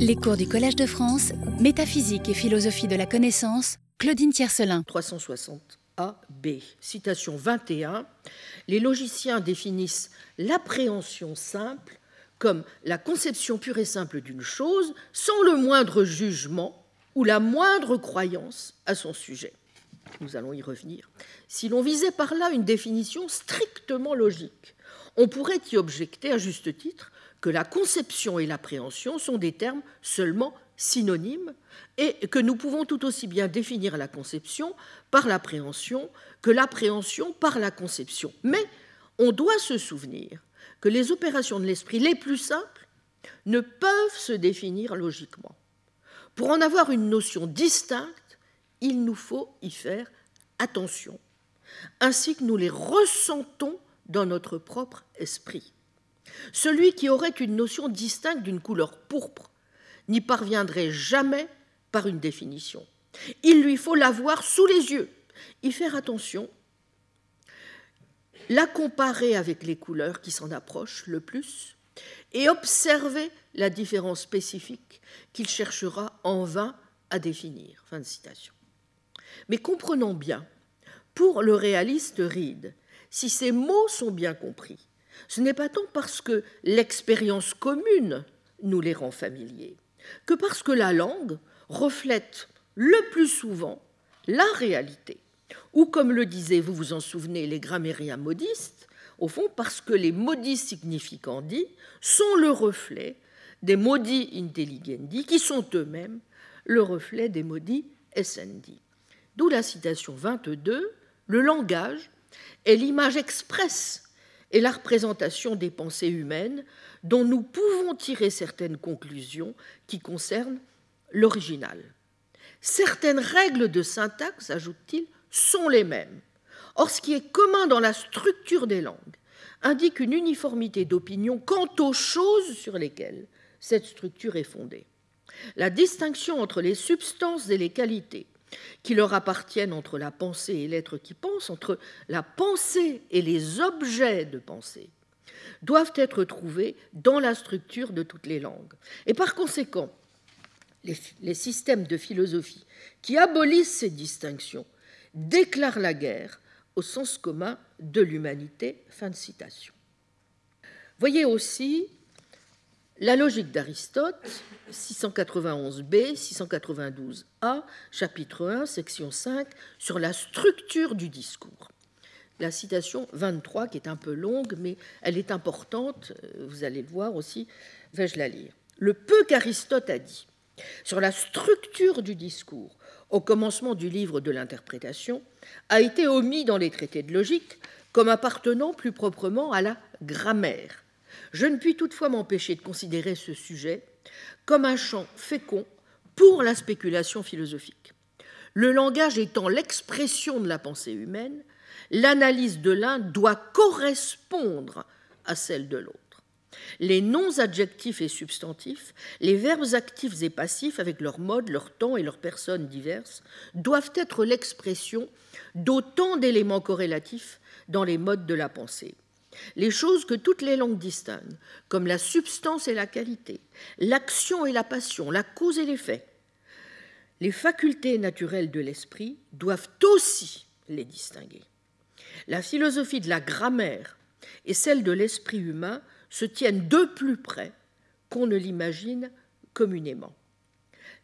Les cours du Collège de France, Métaphysique et philosophie de la connaissance, Claudine Tiercelin. 360 A, B. Citation 21. Les logiciens définissent l'appréhension simple comme la conception pure et simple d'une chose sans le moindre jugement ou la moindre croyance à son sujet. Nous allons y revenir. Si l'on visait par là une définition strictement logique, on pourrait y objecter à juste titre que la conception et l'appréhension sont des termes seulement synonymes et que nous pouvons tout aussi bien définir la conception par l'appréhension que l'appréhension par la conception. Mais on doit se souvenir que les opérations de l'esprit les plus simples ne peuvent se définir logiquement. Pour en avoir une notion distincte, il nous faut y faire attention, ainsi que nous les ressentons dans notre propre esprit. Celui qui aurait une notion distincte d'une couleur pourpre n'y parviendrait jamais par une définition. Il lui faut la voir sous les yeux, y faire attention, la comparer avec les couleurs qui s'en approchent le plus et observer la différence spécifique qu'il cherchera en vain à définir. Mais comprenons bien, pour le réaliste Reed, si ces mots sont bien compris, ce n'est pas tant parce que l'expérience commune nous les rend familiers, que parce que la langue reflète le plus souvent la réalité. Ou comme le disaient, vous vous en souvenez, les grammairiens modistes, au fond parce que les modis significandi sont le reflet des modis intelligendi, qui sont eux-mêmes le reflet des modis essendi. D'où la citation 22, le langage est l'image expresse et la représentation des pensées humaines dont nous pouvons tirer certaines conclusions qui concernent l'original. Certaines règles de syntaxe, ajoute-t-il, sont les mêmes. Or, ce qui est commun dans la structure des langues indique une uniformité d'opinion quant aux choses sur lesquelles cette structure est fondée. La distinction entre les substances et les qualités qui leur appartiennent entre la pensée et l'être qui pense, entre la pensée et les objets de pensée, doivent être trouvés dans la structure de toutes les langues. Et par conséquent, les, systèmes de philosophie qui abolissent ces distinctions déclarent la guerre au sens commun de l'humanité. Fin de citation. Voyez aussi la logique d'Aristote, 691b, 692a, chapitre 1, section 5, sur la structure du discours. La citation 23, qui est un peu longue, mais elle est importante, euh, vous allez le voir aussi, vais-je la lire. Le peu qu'Aristote a dit sur la structure du discours au commencement du livre de l'interprétation a été omis dans les traités de logique comme appartenant plus proprement à la grammaire je ne puis toutefois m'empêcher de considérer ce sujet comme un champ fécond pour la spéculation philosophique. Le langage étant l'expression de la pensée humaine, l'analyse de l'un doit correspondre à celle de l'autre. Les noms adjectifs et substantifs, les verbes actifs et passifs avec leur mode, leur temps et leurs personnes diverses, doivent être l'expression d'autant d'éléments corrélatifs dans les modes de la pensée les choses que toutes les langues distinguent, comme la substance et la qualité, l'action et la passion, la cause et l'effet, les facultés naturelles de l'esprit doivent aussi les distinguer. La philosophie de la grammaire et celle de l'esprit humain se tiennent de plus près qu'on ne l'imagine communément.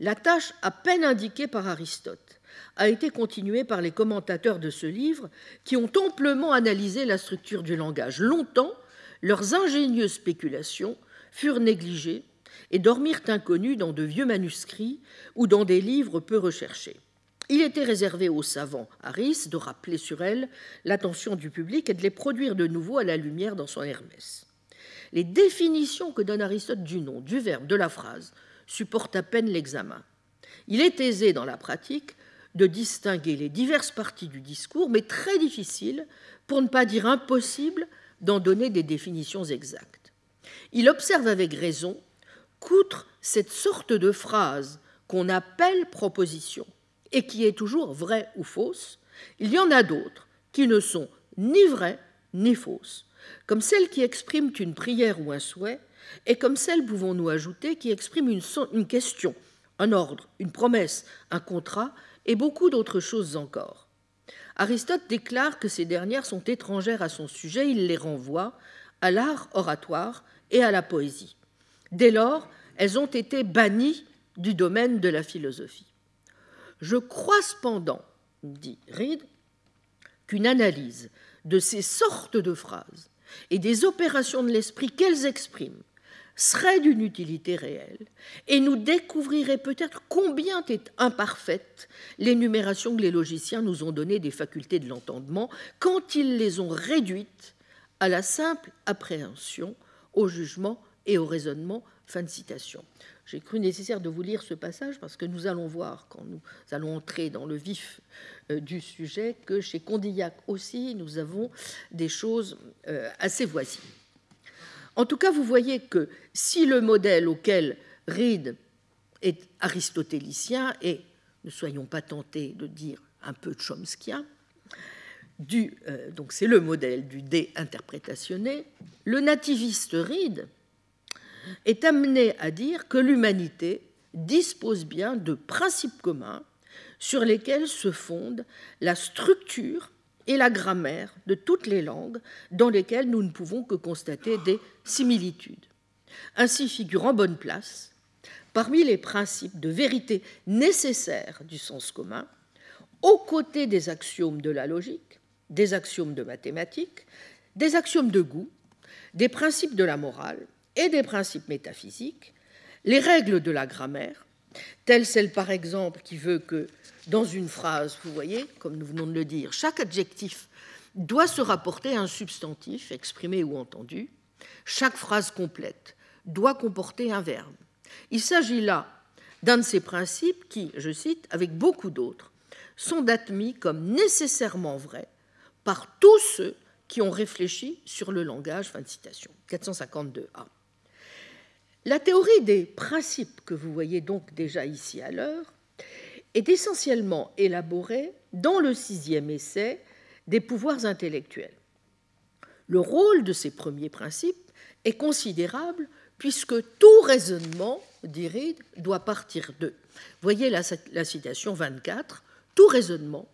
La tâche à peine indiquée par Aristote a été continuée par les commentateurs de ce livre qui ont amplement analysé la structure du langage. Longtemps, leurs ingénieuses spéculations furent négligées et dormirent inconnues dans de vieux manuscrits ou dans des livres peu recherchés. Il était réservé aux savants Aris de rappeler sur elles l'attention du public et de les produire de nouveau à la lumière dans son Hermès. Les définitions que donne Aristote du nom, du verbe, de la phrase supportent à peine l'examen. Il est aisé dans la pratique de distinguer les diverses parties du discours, mais très difficile, pour ne pas dire impossible, d'en donner des définitions exactes. Il observe avec raison qu'outre cette sorte de phrase qu'on appelle proposition, et qui est toujours vraie ou fausse, il y en a d'autres qui ne sont ni vraies ni fausses, comme celles qui expriment une prière ou un souhait, et comme celle, pouvons-nous ajouter, qui exprime une, une question, un ordre, une promesse, un contrat et beaucoup d'autres choses encore. Aristote déclare que ces dernières sont étrangères à son sujet, il les renvoie à l'art oratoire et à la poésie. Dès lors, elles ont été bannies du domaine de la philosophie. Je crois cependant, dit Reed, qu'une analyse de ces sortes de phrases et des opérations de l'esprit qu'elles expriment serait d'une utilité réelle et nous découvrirait peut-être combien est imparfaite l'énumération que les logiciens nous ont donnée des facultés de l'entendement quand ils les ont réduites à la simple appréhension, au jugement et au raisonnement. Fin de citation. J'ai cru nécessaire de vous lire ce passage parce que nous allons voir, quand nous allons entrer dans le vif euh, du sujet, que chez Condillac aussi, nous avons des choses euh, assez voisines. En tout cas, vous voyez que si le modèle auquel Reed est aristotélicien, et ne soyons pas tentés de dire un peu chomskien, du, euh, donc c'est le modèle du dé interprétationné, le nativiste Reed est amené à dire que l'humanité dispose bien de principes communs sur lesquels se fondent la structure et la grammaire de toutes les langues dans lesquelles nous ne pouvons que constater des similitudes. Ainsi figure en bonne place, parmi les principes de vérité nécessaires du sens commun, aux côtés des axiomes de la logique, des axiomes de mathématiques, des axiomes de goût, des principes de la morale et des principes métaphysiques, les règles de la grammaire, telle celle par exemple qui veut que dans une phrase, vous voyez, comme nous venons de le dire, chaque adjectif doit se rapporter à un substantif exprimé ou entendu, chaque phrase complète doit comporter un verbe. Il s'agit là d'un de ces principes qui, je cite, avec beaucoup d'autres, sont admis comme nécessairement vrais par tous ceux qui ont réfléchi sur le langage. Fin de citation. 452a. La théorie des principes que vous voyez donc déjà ici à l'heure est essentiellement élaborée dans le sixième essai des pouvoirs intellectuels. Le rôle de ces premiers principes est considérable puisque tout raisonnement, dit Reed, doit partir d'eux. Voyez la, la citation 24, tout raisonnement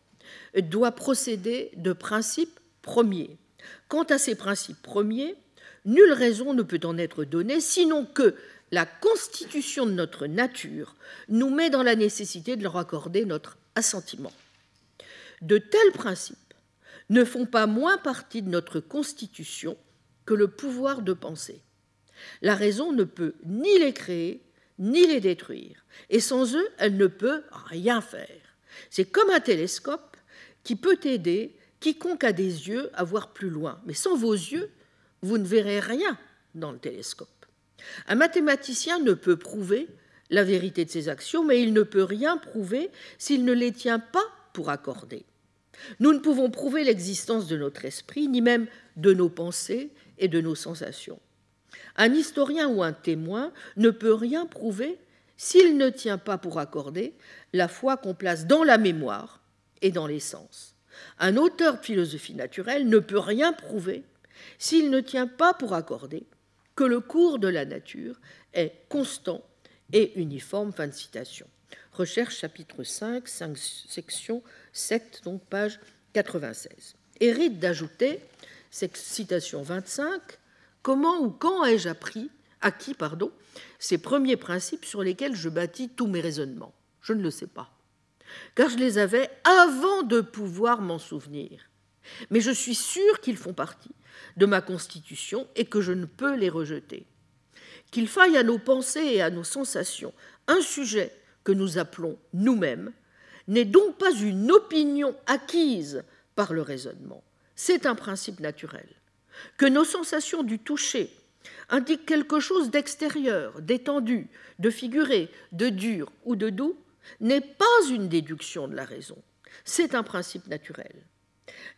doit procéder de principes premiers. Quant à ces principes premiers, nulle raison ne peut en être donnée, sinon que la constitution de notre nature nous met dans la nécessité de leur accorder notre assentiment. De tels principes ne font pas moins partie de notre constitution que le pouvoir de penser. La raison ne peut ni les créer, ni les détruire, et sans eux, elle ne peut rien faire. C'est comme un télescope qui peut aider quiconque a des yeux à voir plus loin, mais sans vos yeux, vous ne verrez rien dans le télescope. Un mathématicien ne peut prouver la vérité de ses actions, mais il ne peut rien prouver s'il ne les tient pas pour accorder. Nous ne pouvons prouver l'existence de notre esprit, ni même de nos pensées et de nos sensations. Un historien ou un témoin ne peut rien prouver s'il ne tient pas pour accorder la foi qu'on place dans la mémoire et dans les sens. Un auteur de philosophie naturelle ne peut rien prouver s'il ne tient pas pour accorder que le cours de la nature est constant et uniforme. Fin de citation. Recherche chapitre 5, 5 section 7, donc page 96. Hérite d'ajouter, citation 25, comment ou quand ai-je appris, acquis pardon, ces premiers principes sur lesquels je bâtis tous mes raisonnements? Je ne le sais pas, car je les avais avant de pouvoir m'en souvenir. Mais je suis sûr qu'ils font partie de ma constitution et que je ne peux les rejeter. Qu'il faille à nos pensées et à nos sensations un sujet que nous appelons nous-mêmes n'est donc pas une opinion acquise par le raisonnement, c'est un principe naturel. Que nos sensations du toucher indiquent quelque chose d'extérieur, d'étendu, de figuré, de dur ou de doux n'est pas une déduction de la raison, c'est un principe naturel.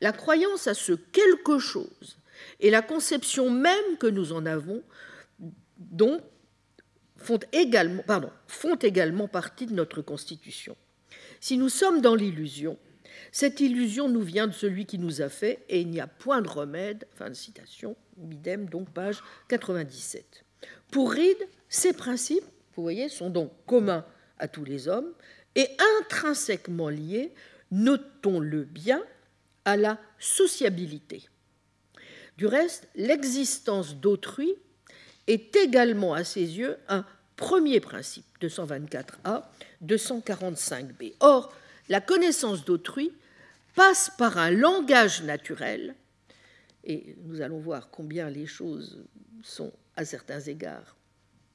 La croyance à ce quelque chose et la conception même que nous en avons donc, font, également, pardon, font également partie de notre constitution. Si nous sommes dans l'illusion, cette illusion nous vient de celui qui nous a fait et il n'y a point de remède. Fin de citation, Bidem, donc page 97. Pour Reed, ces principes, vous voyez, sont donc communs à tous les hommes et intrinsèquement liés, notons-le bien, à la sociabilité. Du reste, l'existence d'autrui est également à ses yeux un premier principe, 224A, 245B. Or, la connaissance d'autrui passe par un langage naturel, et nous allons voir combien les choses sont à certains égards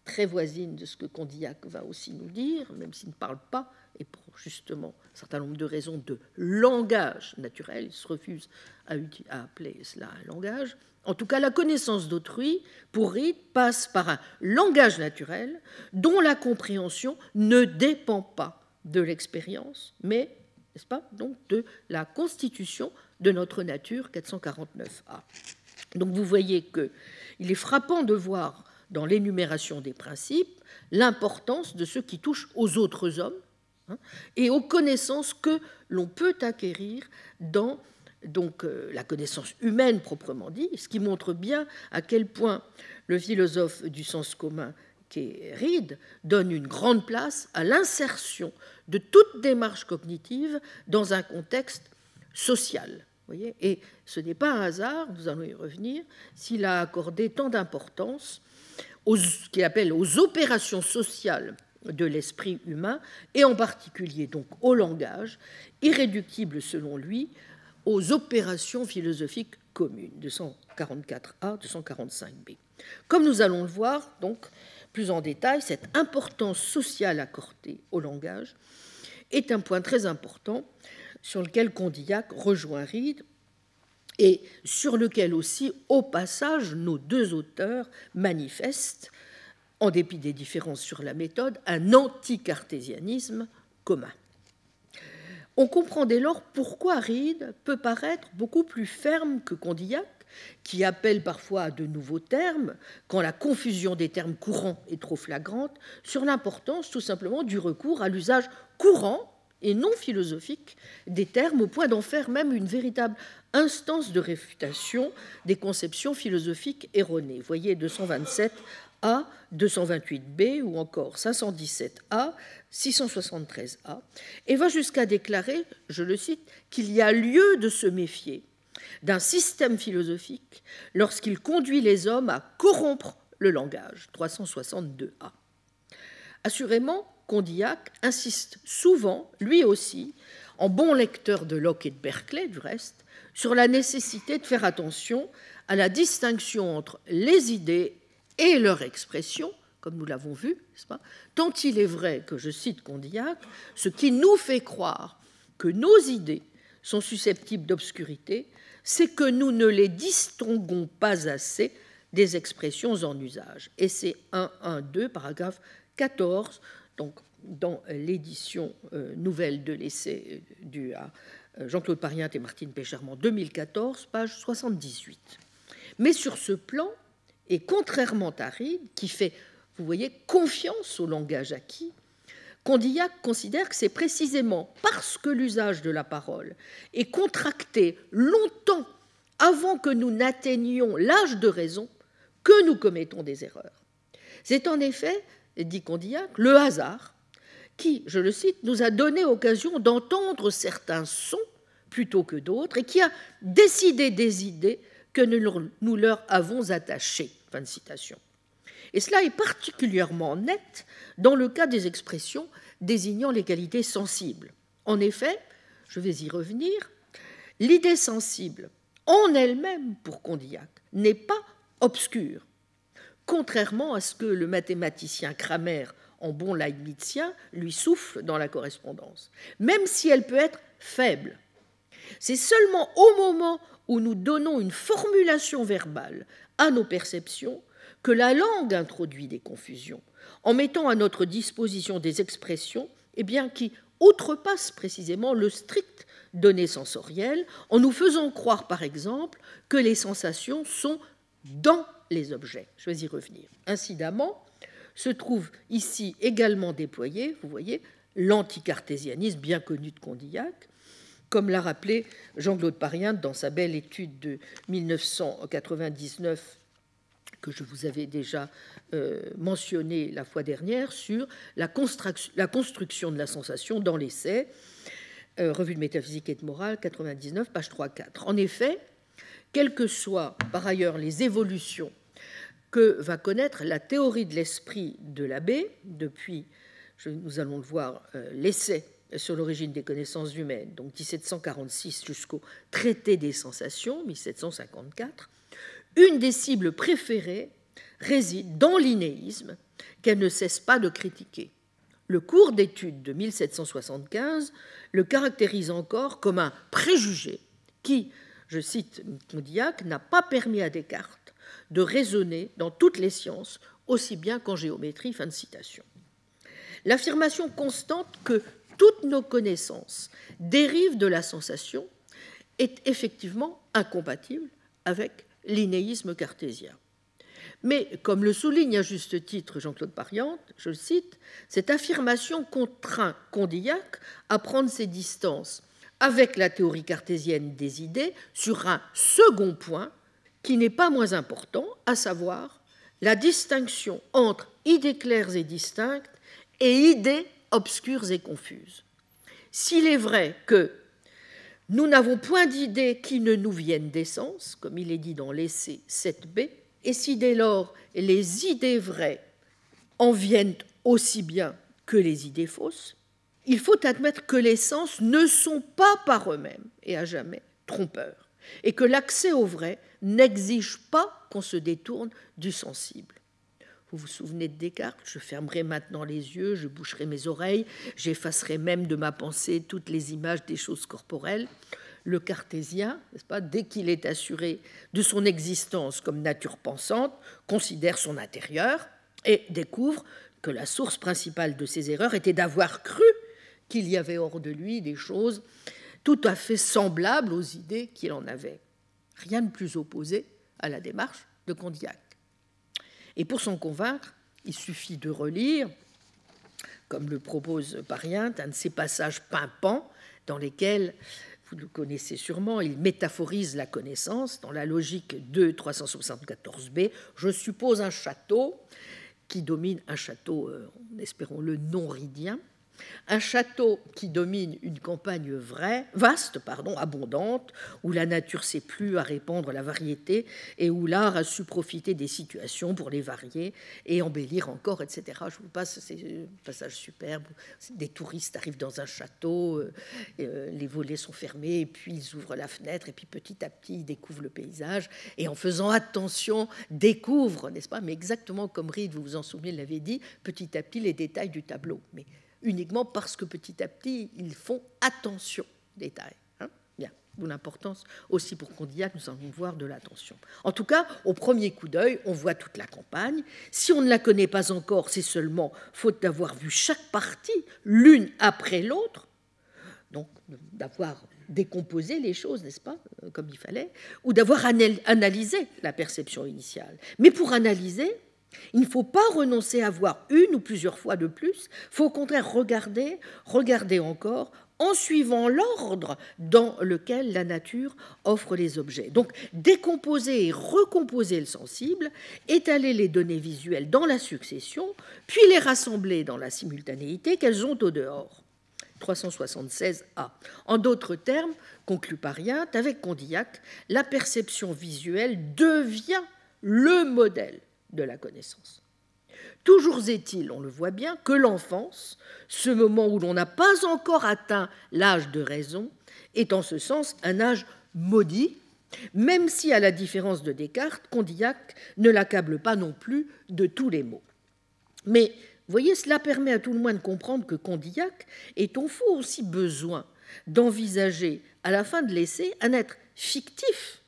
très voisines de ce que Condillac va aussi nous dire, même s'il ne parle pas, et pour justement un certain nombre de raisons de langage naturel, il se refuse à, appeler cela un langage. En tout cas, la connaissance d'autrui, pour Reed, passe par un langage naturel dont la compréhension ne dépend pas de l'expérience, mais n'est-ce pas, donc de la constitution de notre nature 449A. Donc vous voyez qu'il est frappant de voir dans l'énumération des principes l'importance de ce qui touche aux autres hommes hein, et aux connaissances que l'on peut acquérir dans euh, la connaissance humaine proprement dit, ce qui montre bien à quel point le philosophe du sens commun qu'est Reed donne une grande place à l'insertion de toute démarche cognitive dans un contexte social. Voyez Et ce n'est pas un hasard, nous allons y revenir, s'il a accordé tant d'importance aux, ce qu'il appelle aux opérations sociales de l'esprit humain, et en particulier donc au langage, irréductible selon lui aux opérations philosophiques communes, 244A, 245B. Comme nous allons le voir, donc, plus en détail, cette importance sociale accordée au langage est un point très important sur lequel Condillac rejoint Reed et sur lequel aussi, au passage, nos deux auteurs manifestent, en dépit des différences sur la méthode, un anti-cartésianisme commun. On comprend dès lors pourquoi Reed peut paraître beaucoup plus ferme que Condillac, qui appelle parfois à de nouveaux termes, quand la confusion des termes courants est trop flagrante, sur l'importance tout simplement du recours à l'usage courant et non philosophique des termes, au point d'en faire même une véritable instance de réfutation des conceptions philosophiques erronées. Voyez 227 A, 228B ou encore 517A, 673A, et va jusqu'à déclarer, je le cite, qu'il y a lieu de se méfier d'un système philosophique lorsqu'il conduit les hommes à corrompre le langage, 362A. Assurément, Condillac insiste souvent, lui aussi, en bon lecteur de Locke et de Berkeley du reste, sur la nécessité de faire attention à la distinction entre les idées et leur expression, comme nous l'avons vu, tant il est vrai que, je cite Condillac, ce qui nous fait croire que nos idées sont susceptibles d'obscurité, c'est que nous ne les distinguons pas assez des expressions en usage. Et c'est 1.1.2, paragraphe 14 donc, dans l'édition euh, nouvelle de l'essai euh, du à euh, Jean-Claude Parient et Martine Péchermont 2014, page 78. Mais sur ce plan, et contrairement à Reed, qui fait, vous voyez, confiance au langage acquis, Condillac considère que c'est précisément parce que l'usage de la parole est contracté longtemps avant que nous n'atteignions l'âge de raison que nous commettons des erreurs. C'est en effet dit Condillac, le hasard, qui, je le cite, nous a donné occasion d'entendre certains sons plutôt que d'autres et qui a décidé des idées que nous leur avons attachées. Fin de citation. Et cela est particulièrement net dans le cas des expressions désignant les qualités sensibles. En effet, je vais y revenir, l'idée sensible en elle-même, pour Condillac, n'est pas obscure contrairement à ce que le mathématicien Kramer, en bon leibnizien, lui souffle dans la correspondance, même si elle peut être faible. C'est seulement au moment où nous donnons une formulation verbale à nos perceptions que la langue introduit des confusions, en mettant à notre disposition des expressions eh bien, qui outrepassent précisément le strict donné sensoriel, en nous faisant croire, par exemple, que les sensations sont dans les objets. Je vais y revenir. Incidemment, se trouve ici également déployé, vous voyez, l'anticartésianisme bien connu de Condillac, comme l'a rappelé Jean-Claude Parien dans sa belle étude de 1999 que je vous avais déjà euh, mentionné la fois dernière sur la, construction de la sensation dans l'essai, euh, Revue de métaphysique et de morale, 99, page 3-4. En effet, quelles que soient par ailleurs les évolutions que va connaître la théorie de l'esprit de l'abbé depuis, nous allons le voir, euh, l'essai sur l'origine des connaissances humaines, donc 1746 jusqu'au traité des sensations, 1754, une des cibles préférées réside dans l'inéisme qu'elle ne cesse pas de critiquer. Le cours d'étude de 1775 le caractérise encore comme un préjugé qui, je cite Condillac, n'a pas permis à Descartes de raisonner dans toutes les sciences, aussi bien qu'en géométrie. Fin de citation. L'affirmation constante que toutes nos connaissances dérivent de la sensation est effectivement incompatible avec l'inéisme cartésien. Mais, comme le souligne à juste titre Jean-Claude Pariante, je le cite, cette affirmation contraint Condillac à prendre ses distances avec la théorie cartésienne des idées sur un second point qui n'est pas moins important, à savoir la distinction entre idées claires et distinctes et idées obscures et confuses. S'il est vrai que nous n'avons point d'idées qui ne nous viennent d'essence, comme il est dit dans l'essai 7b, et si dès lors les idées vraies en viennent aussi bien que les idées fausses, il faut admettre que les sens ne sont pas par eux-mêmes et à jamais trompeurs, et que l'accès au vrai n'exige pas qu'on se détourne du sensible. Vous vous souvenez de Descartes? Je fermerai maintenant les yeux, je boucherai mes oreilles, j'effacerai même de ma pensée toutes les images des choses corporelles. Le cartésien, n'est-ce pas, dès qu'il est assuré de son existence comme nature pensante, considère son intérieur et découvre que la source principale de ses erreurs était d'avoir cru qu'il y avait hors de lui des choses tout à fait semblables aux idées qu'il en avait. Rien de plus opposé à la démarche de Condillac. Et pour s'en convaincre, il suffit de relire, comme le propose Pariente, un de ces passages pimpants dans lesquels, vous le connaissez sûrement, il métaphorise la connaissance dans la logique de 374b. Je suppose un château qui domine un château, euh, espérons-le, non-ridien, un château qui domine une campagne vraie, vaste, pardon, abondante, où la nature s'est plu à répandre la variété et où l'art a su profiter des situations pour les varier et embellir encore, etc. Je vous passe ces passages superbes. Des touristes arrivent dans un château, euh, euh, les volets sont fermés, et puis ils ouvrent la fenêtre, et puis petit à petit ils découvrent le paysage, et en faisant attention, découvrent, n'est-ce pas? Mais exactement comme Reed, vous vous en souvenez, l'avait dit, petit à petit les détails du tableau. Mais uniquement parce que petit à petit, ils font attention aux. Hein Bien, d'où l'importance aussi pour Condillac, nous allons voir de l'attention. En tout cas, au premier coup d'œil, on voit toute la campagne. Si on ne la connaît pas encore, c'est seulement faute d'avoir vu chaque partie l'une après l'autre, donc d'avoir décomposé les choses, n'est-ce pas, euh, comme il fallait, ou d'avoir analysé la perception initiale. Mais pour analyser, il ne faut pas renoncer à voir une ou plusieurs fois de plus, il faut au contraire regarder, regarder encore, en suivant l'ordre dans lequel la nature offre les objets. Donc décomposer et recomposer le sensible, étaler les données visuelles dans la succession, puis les rassembler dans la simultanéité qu'elles ont au dehors. 376a. En d'autres termes, conclut Pariat, avec Condillac, la perception visuelle devient le modèle de la connaissance. Toujours est-il, on le voit bien, que l'enfance, ce moment où l'on n'a pas encore atteint l'âge de raison, est en ce sens un âge maudit, même si, à la différence de Descartes, Condillac ne l'accable pas non plus de tous les mots. Mais, voyez, cela permet à tout le moins de comprendre que Condillac est au fond aussi besoin d'envisager, à la fin de l'essai, un être fictif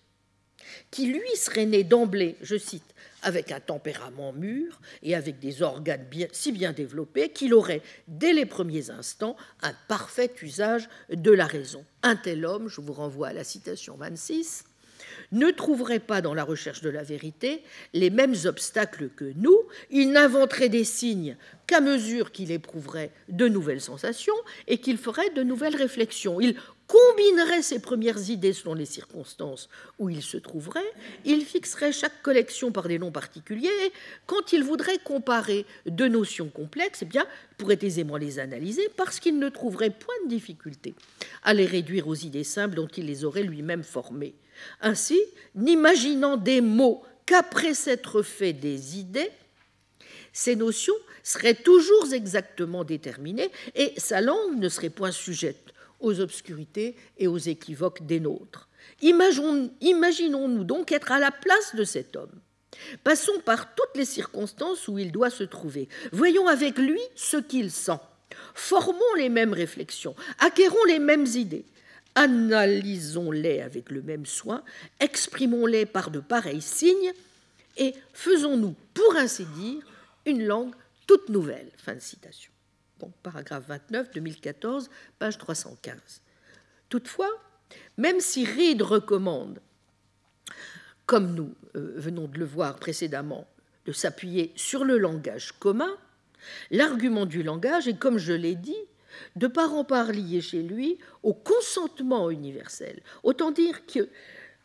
qui, lui, serait né d'emblée, je cite, avec un tempérament mûr et avec des organes si bien développés qu'il aurait, dès les premiers instants, un parfait usage de la raison. Un tel homme, je vous renvoie à la citation 26, ne trouverait pas dans la recherche de la vérité les mêmes obstacles que nous, il n'inventerait des signes qu'à mesure qu'il éprouverait de nouvelles sensations et qu'il ferait de nouvelles réflexions. Combinerait ses premières idées selon les circonstances où il se trouverait, il fixerait chaque collection par des noms particuliers, et quand il voudrait comparer deux notions complexes, eh bien, il pourrait aisément les analyser parce qu'il ne trouverait point de difficulté à les réduire aux idées simples dont il les aurait lui-même formées. Ainsi, n'imaginant des mots qu'après s'être fait des idées, ces notions seraient toujours exactement déterminées et sa langue ne serait point sujette aux obscurités et aux équivoques des nôtres. Imaginons-nous donc être à la place de cet homme. Passons par toutes les circonstances où il doit se trouver. Voyons avec lui ce qu'il sent. Formons les mêmes réflexions, acquérons les mêmes idées, analysons-les avec le même soin, exprimons-les par de pareils signes et faisons-nous, pour ainsi dire, une langue toute nouvelle. Fin de citation paragraphe 29, 2014, page 315. Toutefois, même si Reed recommande, comme nous euh, venons de le voir précédemment, de s'appuyer sur le langage commun, l'argument du langage est, comme je l'ai dit, de part en part lié chez lui au consentement universel. Autant dire qu'il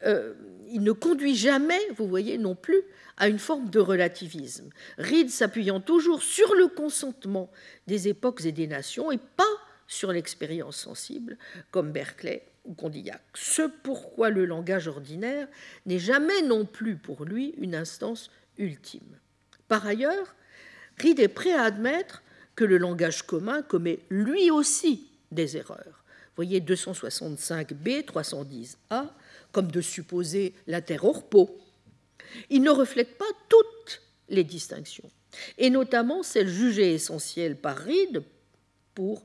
euh, ne conduit jamais, vous voyez, non plus à une forme de relativisme, Reed s'appuyant toujours sur le consentement des époques et des nations et pas sur l'expérience sensible, comme Berkeley ou Condillac. Ce pourquoi le langage ordinaire n'est jamais non plus pour lui une instance ultime. Par ailleurs, Reed est prêt à admettre que le langage commun commet lui aussi des erreurs. Voyez 265b, 310a, comme de supposer la terre hors pot il ne reflète pas toutes les distinctions, et notamment celles jugées essentielles par Reed pour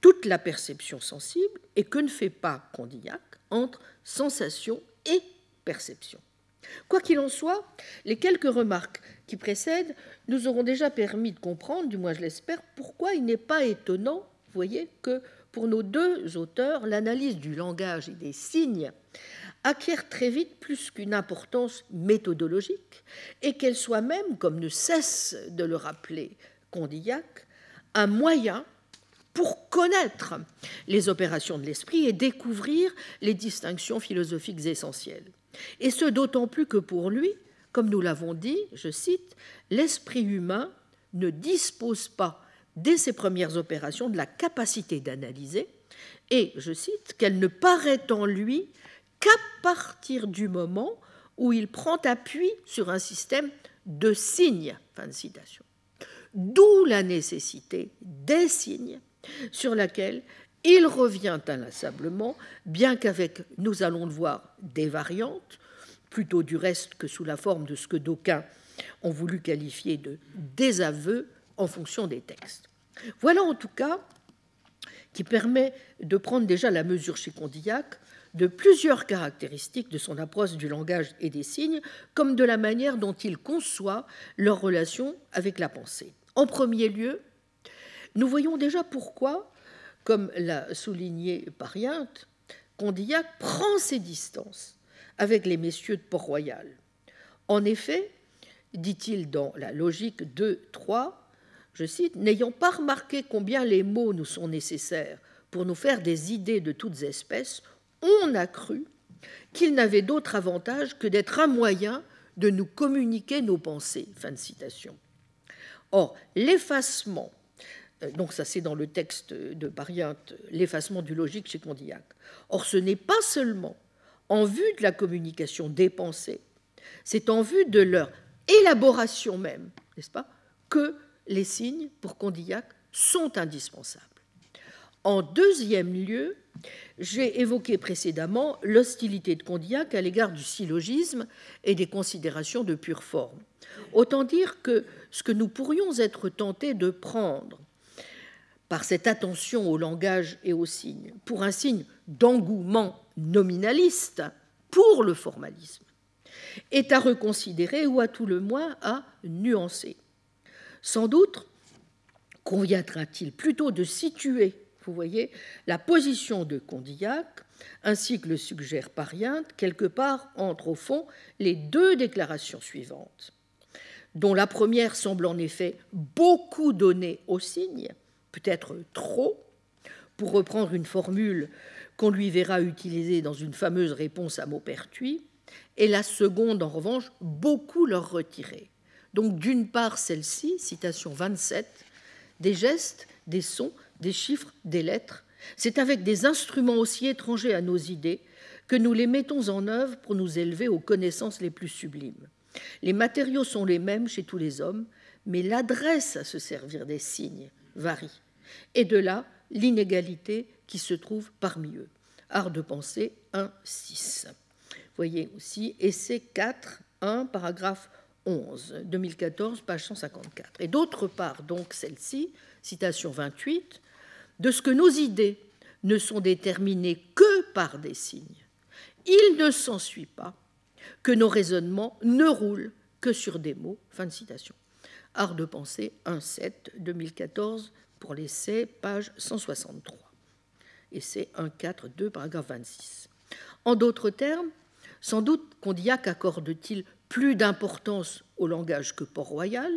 toute la perception sensible, et que ne fait pas Condillac entre sensation et perception. Quoi qu'il en soit, les quelques remarques qui précèdent nous auront déjà permis de comprendre, du moins je l'espère, pourquoi il n'est pas étonnant, voyez, que pour nos deux auteurs, l'analyse du langage et des signes acquiert très vite plus qu'une importance méthodologique et qu'elle soit même, comme ne cesse de le rappeler Condillac, un moyen pour connaître les opérations de l'esprit et découvrir les distinctions philosophiques essentielles. Et ce d'autant plus que pour lui, comme nous l'avons dit, je cite, l'esprit humain ne dispose pas dès ses premières opérations de la capacité d'analyser, et, je cite, qu'elle ne paraît en lui qu'à partir du moment où il prend appui sur un système de signes. Fin de citation. D'où la nécessité des signes sur laquelle il revient inlassablement, bien qu'avec, nous allons le voir, des variantes, plutôt du reste que sous la forme de ce que d'aucuns ont voulu qualifier de désaveu en fonction des textes. Voilà en tout cas qui permet de prendre déjà la mesure chez Condillac de plusieurs caractéristiques de son approche du langage et des signes, comme de la manière dont il conçoit leur relation avec la pensée. En premier lieu, nous voyons déjà pourquoi, comme l'a souligné Pariente, Condillac prend ses distances avec les messieurs de Port-Royal. En effet, dit-il dans la logique 2-3, je cite, N'ayant pas remarqué combien les mots nous sont nécessaires pour nous faire des idées de toutes espèces, on a cru qu'il n'avait d'autre avantage que d'être un moyen de nous communiquer nos pensées. Fin de citation. Or, l'effacement, euh, donc ça c'est dans le texte de Pariente, l'effacement du logique chez Condillac. Or, ce n'est pas seulement en vue de la communication des pensées, c'est en vue de leur élaboration même, n'est-ce pas, que les signes, pour Condillac, sont indispensables. En deuxième lieu, j'ai évoqué précédemment l'hostilité de Condillac à l'égard du syllogisme et des considérations de pure forme. Autant dire que ce que nous pourrions être tentés de prendre par cette attention au langage et aux signes, pour un signe d'engouement nominaliste pour le formalisme, est à reconsidérer ou à tout le moins à nuancer. Sans doute conviendra-t-il plutôt de situer Vous voyez, la position de Condillac, ainsi que le suggère Pariente, quelque part entre au fond les deux déclarations suivantes, dont la première semble en effet beaucoup donner aux signes, peut-être trop, pour reprendre une formule qu'on lui verra utiliser dans une fameuse réponse à Maupertuis, et la seconde, en revanche, beaucoup leur retirer. Donc, d'une part, celle-ci, citation 27, des gestes, des sons, des chiffres, des lettres, c'est avec des instruments aussi étrangers à nos idées que nous les mettons en œuvre pour nous élever aux connaissances les plus sublimes. Les matériaux sont les mêmes chez tous les hommes, mais l'adresse à se servir des signes varie. Et de là, l'inégalité qui se trouve parmi eux. Art de pensée 1, 6. Voyez aussi essai 4, 1, paragraphe 11, 2014, page 154. Et d'autre part, donc celle-ci, citation 28, de ce que nos idées ne sont déterminées que par des signes, il ne s'ensuit pas que nos raisonnements ne roulent que sur des mots. Fin de citation. Art de pensée 1.7, 2014, pour l'essai, page 163. Essai 1.4, 2, paragraphe 26. En d'autres termes, sans doute Condillac accorde-t-il plus d'importance au langage que Port-Royal,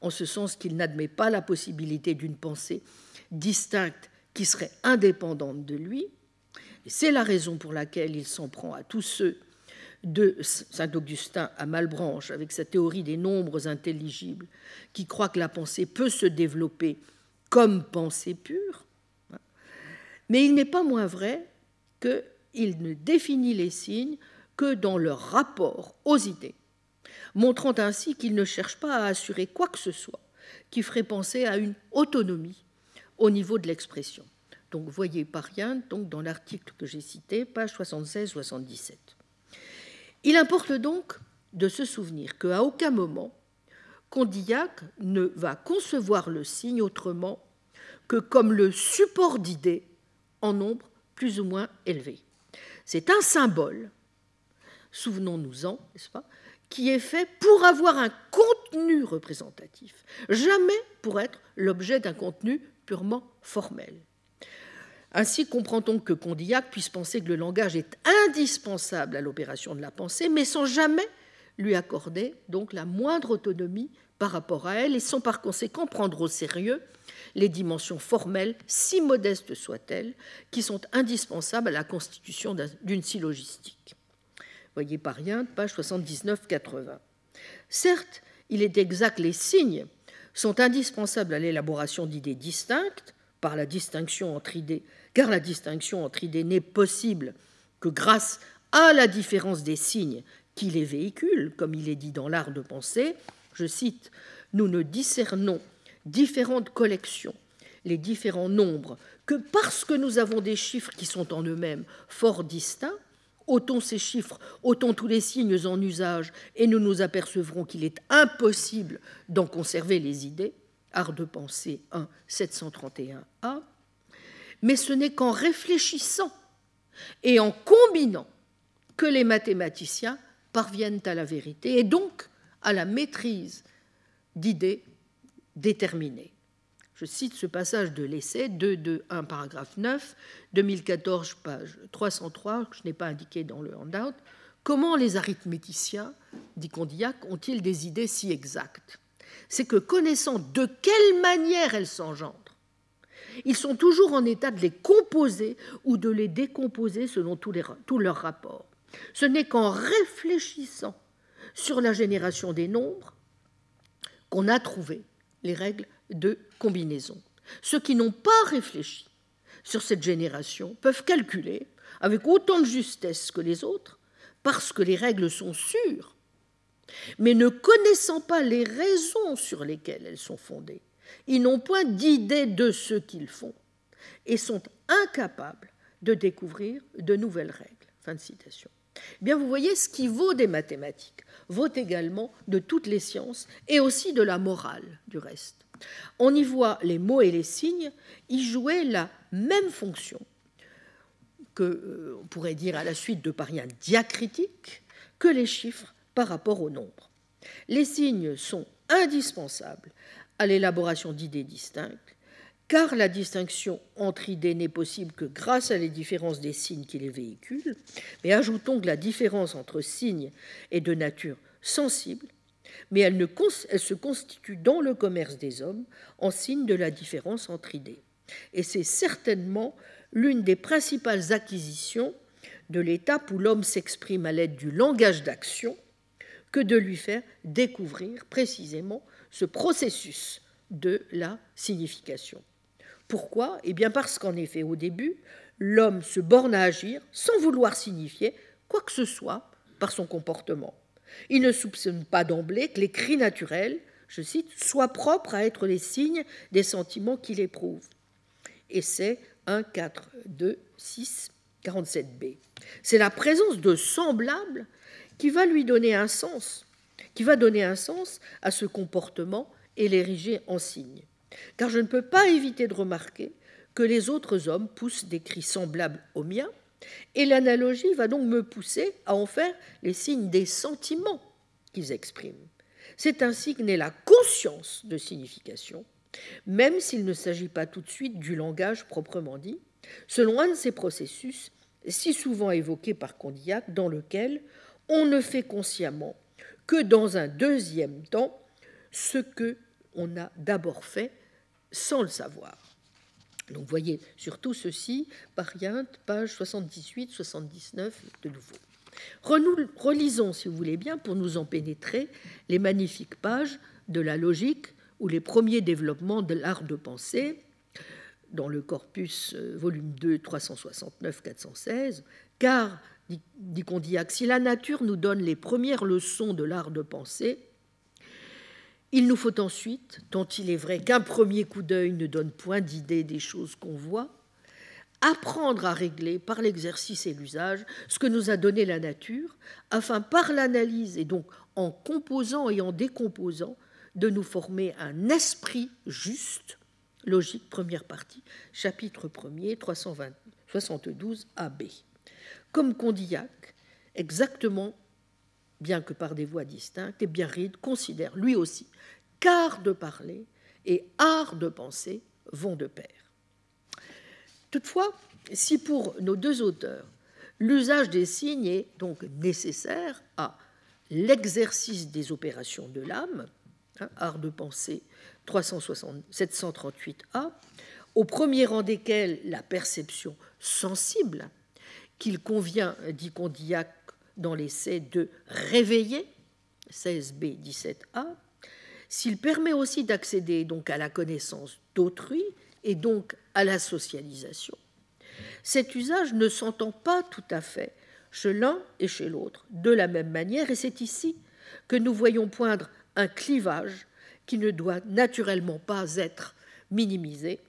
en ce sens qu'il n'admet pas la possibilité d'une pensée distincte qui serait indépendante de lui. c'est la raison pour laquelle il s'en prend à tous ceux de Saint-Augustin à Malbranche avec sa théorie des nombres intelligibles qui croient que la pensée peut se développer comme pensée pure. Mais il n'est pas moins vrai qu'il ne définit les signes que dans leur rapport aux idées, montrant ainsi qu'il ne cherche pas à assurer quoi que ce soit qui ferait penser à une autonomie au niveau de l'expression. Donc voyez par rien donc dans l'article que j'ai cité, page 76-77. Il importe donc de se souvenir qu'à aucun moment Condillac ne va concevoir le signe autrement que comme le support d'idées en nombre plus ou moins élevé. C'est un symbole, souvenons-nous-en, n'est-ce pas, qui est fait pour avoir un contenu représentatif, jamais pour être l'objet d'un contenu purement formel. Ainsi comprend-on que Condillac puisse penser que le langage est indispensable à l'opération de la pensée, mais sans jamais lui accorder donc la moindre autonomie par rapport à elle, et sans par conséquent prendre au sérieux les dimensions formelles, si modestes soient-elles, qui sont indispensables à la constitution d'une syllogistique. Voyez par rien, page 79-80. Certes, il est exact les signes sont indispensables à l'élaboration d'idées distinctes car la distinction entre idées n'est possible que grâce à la différence des signes qui les véhiculent, comme il est dit dans l'art de penser. Je cite Nous ne discernons différentes collections, les différents nombres, que parce que nous avons des chiffres qui sont en eux-mêmes fort distincts, Ôtons ces chiffres, ôtons tous les signes en usage, et nous nous apercevrons qu'il est impossible d'en conserver les idées. Art de pensée 1, 731a. Mais ce n'est qu'en réfléchissant et en combinant que les mathématiciens parviennent à la vérité et donc à la maîtrise d'idées déterminées. Je cite ce passage de l'essai 2.2.1, paragraphe 9, 2014, page 303, que je n'ai pas indiqué dans le handout. Comment les arithméticiens, dit Condillac, ont-ils des idées si exactes? C'est que connaissant de quelle manière elles s'engendrent, ils sont toujours en état de les composer ou de les décomposer selon tous, tous leurs rapports. Ce n'est qu'en réfléchissant sur la génération des nombres qu'on a trouvé les règles de combinaison. Ceux qui n'ont pas réfléchi sur cette génération peuvent calculer avec autant de justesse que les autres, parce que les règles sont sûres, mais ne connaissant pas les raisons sur lesquelles elles sont fondées, ils n'ont point d'idée de ce qu'ils font et sont incapables de découvrir de nouvelles règles. Fin de citation. Eh bien, vous voyez, ce qui vaut des mathématiques vaut également de toutes les sciences et aussi de la morale du reste. On y voit les mots et les signes y jouer la même fonction que, euh, on pourrait dire à la suite de parien diacritique, que les chiffres par rapport au nombre. Les signes sont indispensables à l'élaboration d'idées distinctes car la distinction entre idées n'est possible que grâce à les différences des signes qui les véhiculent, mais ajoutons que la différence entre signes est de nature sensible, mais elle, se constitue dans le commerce des hommes en signe de la différence entre idées. Et c'est certainement l'une des principales acquisitions de l'étape où l'homme s'exprime à l'aide du langage d'action que de lui faire découvrir précisément ce processus de la signification. Pourquoi? Eh bien parce qu'en effet, au début, l'homme se borne à agir sans vouloir signifier quoi que ce soit par son comportement. Il ne soupçonne pas d'emblée que les cris naturels, je cite, soient propres à être les signes des sentiments qu'il éprouve. Et c'est 1, 4, 2, 6, 47b. C'est la présence de semblables qui va lui donner un sens, qui va donner un sens à ce comportement et l'ériger en signe. Car je ne peux pas éviter de remarquer que les autres hommes poussent des cris semblables aux miens, et l'analogie va donc me pousser à en faire les signes des sentiments qu'ils expriment. C'est ainsi que naît la conscience de signification, même s'il ne s'agit pas tout de suite du langage proprement dit, selon un de ces processus si souvent évoqué par Condillac, dans lequel on ne fait consciemment que dans un deuxième temps ce que on a d'abord fait sans le savoir. Donc voyez surtout ceci, Pariente, page 78-79 de nouveau. relisons, si vous voulez bien, pour nous en pénétrer, les magnifiques pages de la logique ou les premiers développements de l'art de penser, dans le corpus euh, volume 2, 369-416, car, dit Condillac, si la nature nous donne les premières leçons de l'art de penser, il nous faut ensuite, tant il est vrai qu'un premier coup d'œil ne donne point d'idée des choses qu'on voit, apprendre à régler par l'exercice et l'usage ce que nous a donné la nature, afin par l'analyse et donc en composant et en décomposant, de nous former un esprit juste, logique, première partie, chapitre 1er, 372 AB. Comme Condillac, exactement, bien que par des voies distinctes, et Biarritz considère lui aussi qu'art de parler et art de penser vont de pair. Toutefois, si pour nos deux auteurs, l'usage des signes est donc nécessaire à l'exercice des opérations de l'âme, hein, art de penser 738a, au premier rang desquels la perception sensible, qu'il convient, dit Condillac dans l'essai, de réveiller, 16b 17a, s'il permet aussi d'accéder donc à la connaissance d'autrui et donc à la socialisation, cet usage ne s'entend pas tout à fait chez l'un et chez l'autre. De la même manière, et c'est ici que nous voyons poindre un clivage qui ne doit naturellement pas être minimisé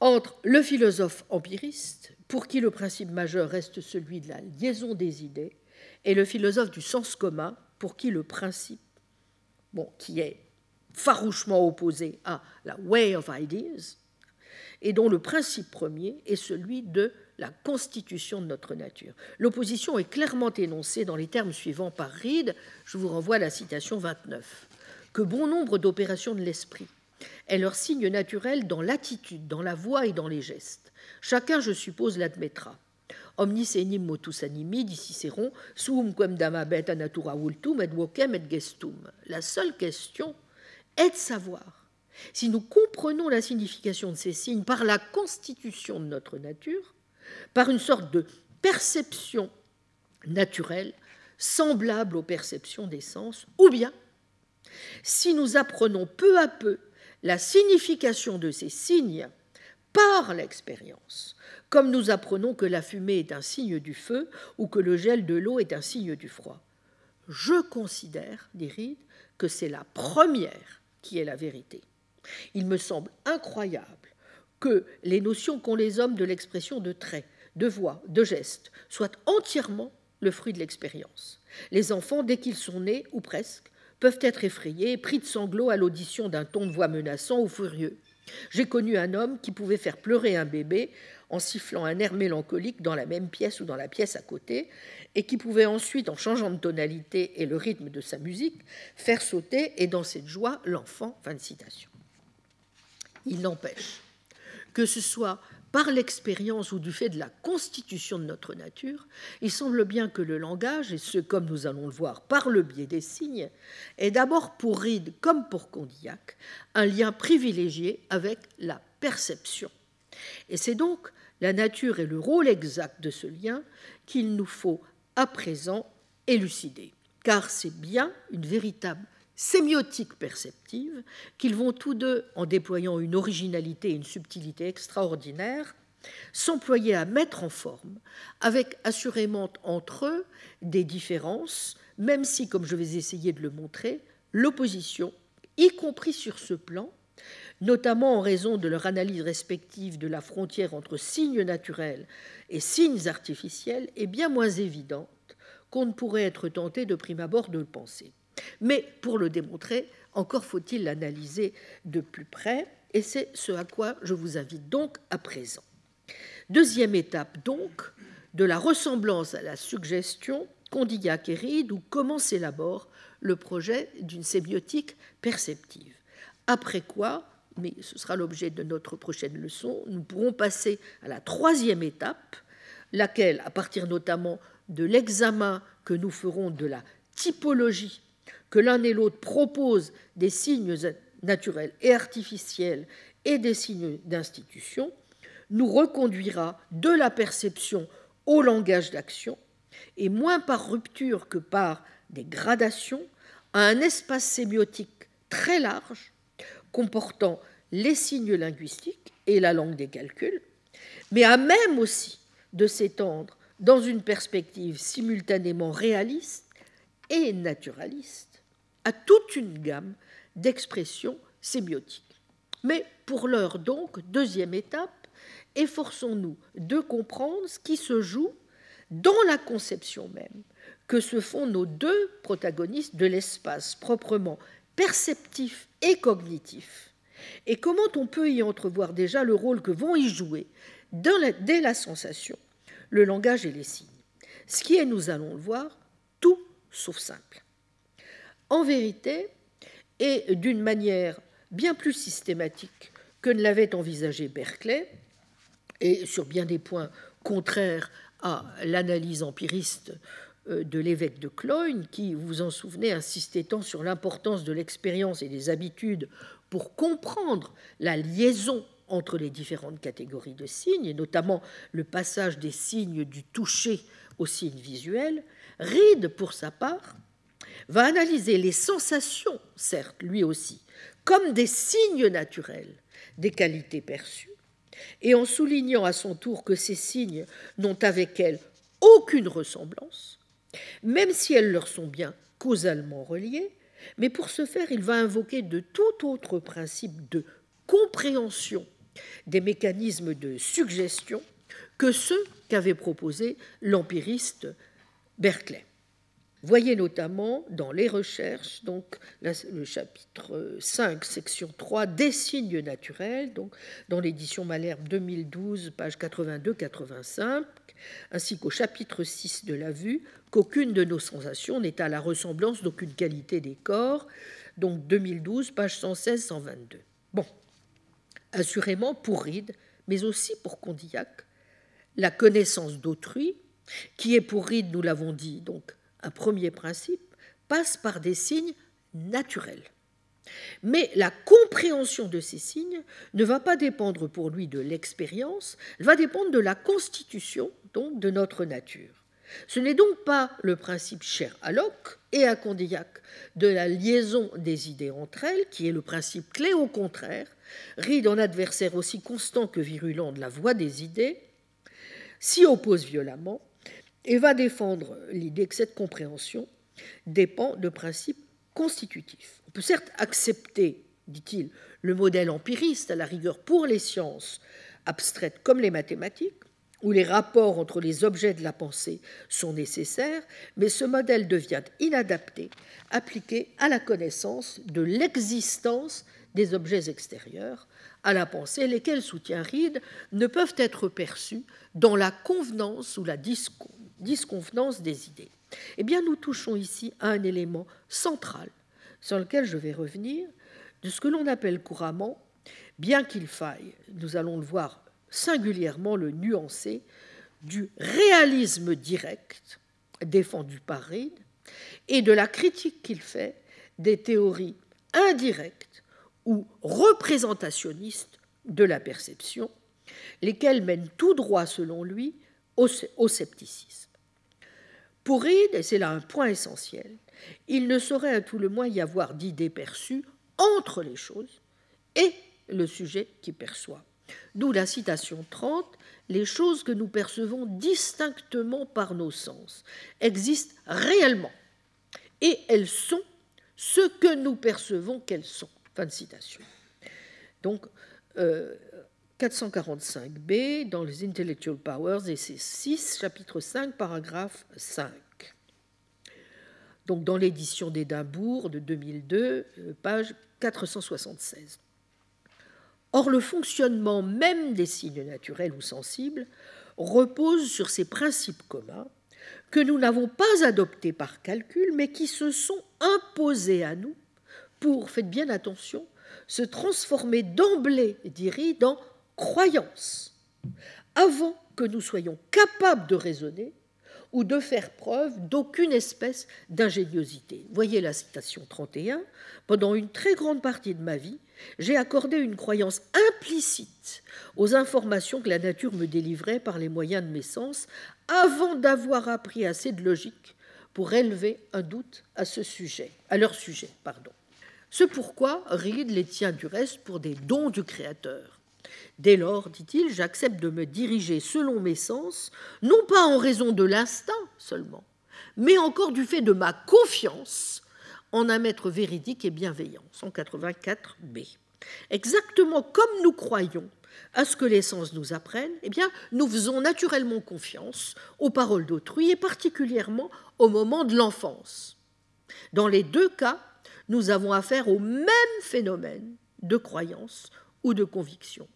entre le philosophe empiriste, pour qui le principe majeur reste celui de la liaison des idées, et le philosophe du sens commun, pour qui le principe qui est farouchement opposé à la way of ideas, et dont le principe premier est celui de la constitution de notre nature. L'opposition est clairement énoncée dans les termes suivants par Reed, je vous renvoie à la citation 29, que bon nombre d'opérations de l'esprit est leur signe naturel dans l'attitude, dans la voix et dans les gestes. Chacun, je suppose, l'admettra. Omnis enim motus animi, dit Cicéron, sum quem damabet natura vultum et vocem et gestum. La seule question est de savoir si nous comprenons la signification de ces signes par la constitution de notre nature, par une sorte de perception naturelle semblable aux perceptions des sens, ou bien si nous apprenons peu à peu la signification de ces signes par l'expérience, comme nous apprenons que la fumée est un signe du feu ou que le gel de l'eau est un signe du froid. Je considère, dit Reed, que c'est la première qui est la vérité. Il me semble incroyable que les notions qu'ont les hommes de l'expression de traits, de voix, de gestes, soient entièrement le fruit de l'expérience. Les enfants, dès qu'ils sont nés, ou presque, peuvent être effrayés, pris de sanglots à l'audition d'un ton de voix menaçant ou furieux. J'ai connu un homme qui pouvait faire pleurer un bébé en sifflant un air mélancolique dans la même pièce ou dans la pièce à côté, et qui pouvait ensuite, en changeant de tonalité et le rythme de sa musique, faire sauter et dans cette joie l'enfant. Fin de citation. Il n'empêche que ce soit par l'expérience ou du fait de la constitution de notre nature, il semble bien que le langage, et ce comme nous allons le voir par le biais des signes, est d'abord pour Ride comme pour Condillac un lien privilégié avec la perception. Et c'est donc la nature et le rôle exact de ce lien qu'il nous faut à présent élucider, car c'est bien une véritable sémiotique perceptive qu'ils vont tous deux, en déployant une originalité et une subtilité extraordinaires, s'employer à mettre en forme, avec assurément entre eux des différences, même si, comme je vais essayer de le montrer, l'opposition, y compris sur ce plan, notamment en raison de leur analyse respective de la frontière entre signes naturels et signes artificiels, est bien moins évidente qu'on ne pourrait être tenté de prime abord de le penser. Mais pour le démontrer, encore faut-il l'analyser de plus près, et c'est ce à quoi je vous invite donc à présent. Deuxième étape donc de la ressemblance à la suggestion Condillac et Reed, ou comment s'élabore le projet d'une sémiotique perceptive. Après quoi, mais ce sera l'objet de notre prochaine leçon, nous pourrons passer à la troisième étape, laquelle, à partir notamment de l'examen que nous ferons de la typologie que l'un et l'autre proposent des signes naturels et artificiels et des signes d'institution, nous reconduira de la perception au langage d'action, et moins par rupture que par des gradations, à un espace sémiotique très large, comportant les signes linguistiques et la langue des calculs, mais à même aussi de s'étendre dans une perspective simultanément réaliste et naturaliste à toute une gamme d'expressions sémiotiques. Mais pour l'heure donc, deuxième étape, efforçons-nous de comprendre ce qui se joue dans la conception même que se font nos deux protagonistes de l'espace proprement perceptif et cognitif, et comment on peut y entrevoir déjà le rôle que vont y jouer dès la sensation, le langage et les signes. Ce qui est, nous allons le voir, tout sauf simple. En vérité, et d'une manière bien plus systématique que ne l'avait envisagé Berkeley, et sur bien des points contraires à l'analyse empiriste euh, de l'évêque de Cloyne, qui, vous vous en souvenez, insistait tant sur l'importance de l'expérience et des habitudes pour comprendre la liaison entre les différentes catégories de signes, et notamment le passage des signes du toucher aux signes visuels, Reed, pour sa part, va analyser les sensations, certes, lui aussi, comme des signes naturels des qualités perçues, et en soulignant à son tour que ces signes n'ont avec elles aucune ressemblance, même si elles leur sont bien causalement reliées, mais pour ce faire, il va invoquer de tout autre principe de compréhension des mécanismes de suggestion que ceux qu'avait proposés l'empiriste Berkeley. Voyez notamment dans les recherches, donc le chapitre 5, section 3, des signes naturels, donc dans l'édition Malherbe 2012, page 82-85, ainsi qu'au chapitre 6 de la vue, qu'aucune de nos sensations n'est à la ressemblance d'aucune qualité des corps, donc 2012, page 116-122. Bon, assurément pour Ride, mais aussi pour Condillac, la connaissance d'autrui, qui est pour Ride, nous l'avons dit, donc un premier principe, passe par des signes naturels. Mais la compréhension de ces signes ne va pas dépendre pour lui de l'expérience, elle va dépendre de la constitution donc de notre nature. Ce n'est donc pas le principe cher à Locke et à Condillac de la liaison des idées entre elles qui est le principe clé, au contraire, ride en adversaire aussi constant que virulent de la voix des idées, s'y oppose violemment et va défendre l'idée que cette compréhension dépend de principes constitutifs. On peut certes accepter, dit-il, le modèle empiriste à la rigueur pour les sciences abstraites comme les mathématiques, où les rapports entre les objets de la pensée sont nécessaires, mais ce modèle devient inadapté, appliqué à la connaissance de l'existence des objets extérieurs à la pensée, lesquels, soutient Reed, ne peuvent être perçus dans la convenance ou la disconvenance des idées. Eh bien, nous touchons ici à un élément central sur lequel je vais revenir, de ce que l'on appelle couramment bien qu'il faille, nous allons le voir singulièrement, le nuancer, du réalisme direct défendu par Reid et de la critique qu'il fait des théories indirectes ou représentationnistes de la perception, lesquelles mènent tout droit, selon lui, au, scepticisme. Pour Reid, et c'est là un point essentiel, il ne saurait à tout le moins y avoir d'idées perçues entre les choses et le sujet qui perçoit. D'où la citation 30 Les choses que nous percevons distinctement par nos sens existent réellement et elles sont ce que nous percevons qu'elles sont. Fin de citation. Donc, 445b euh, dans les Intellectual Powers, et c'est 6, chapitre 5, paragraphe 5. Donc, dans l'édition d'Édimbourg de 2002, euh, page 476. Or, le fonctionnement même des signes naturels ou sensibles repose sur ces principes communs que nous n'avons pas adoptés par calcul, mais qui se sont imposés à nous pour, faites bien attention, se transformer d'emblée, dirait, dans croyance, avant que nous soyons capables de raisonner ou de faire preuve d'aucune espèce d'ingéniosité. Voyez la citation 31. Pendant une très grande partie de ma vie, j'ai accordé une croyance implicite aux informations que la nature me délivrait par les moyens de mes sens, avant d'avoir appris assez de logique pour élever un doute à ce sujet, à leur sujet, pardon. Ce pourquoi Reed les tient du reste pour des dons du Créateur Dès lors, dit-il, j'accepte de me diriger selon mes sens, non pas en raison de l'instinct seulement, mais encore du fait de ma confiance en un maître véridique et bienveillant. 184b. Exactement comme nous croyons à ce que les sens nous apprennent, eh bien, nous faisons naturellement confiance aux paroles d'autrui et particulièrement au moment de l'enfance. Dans les deux cas, nous avons affaire au même phénomène de croyance ou de conviction.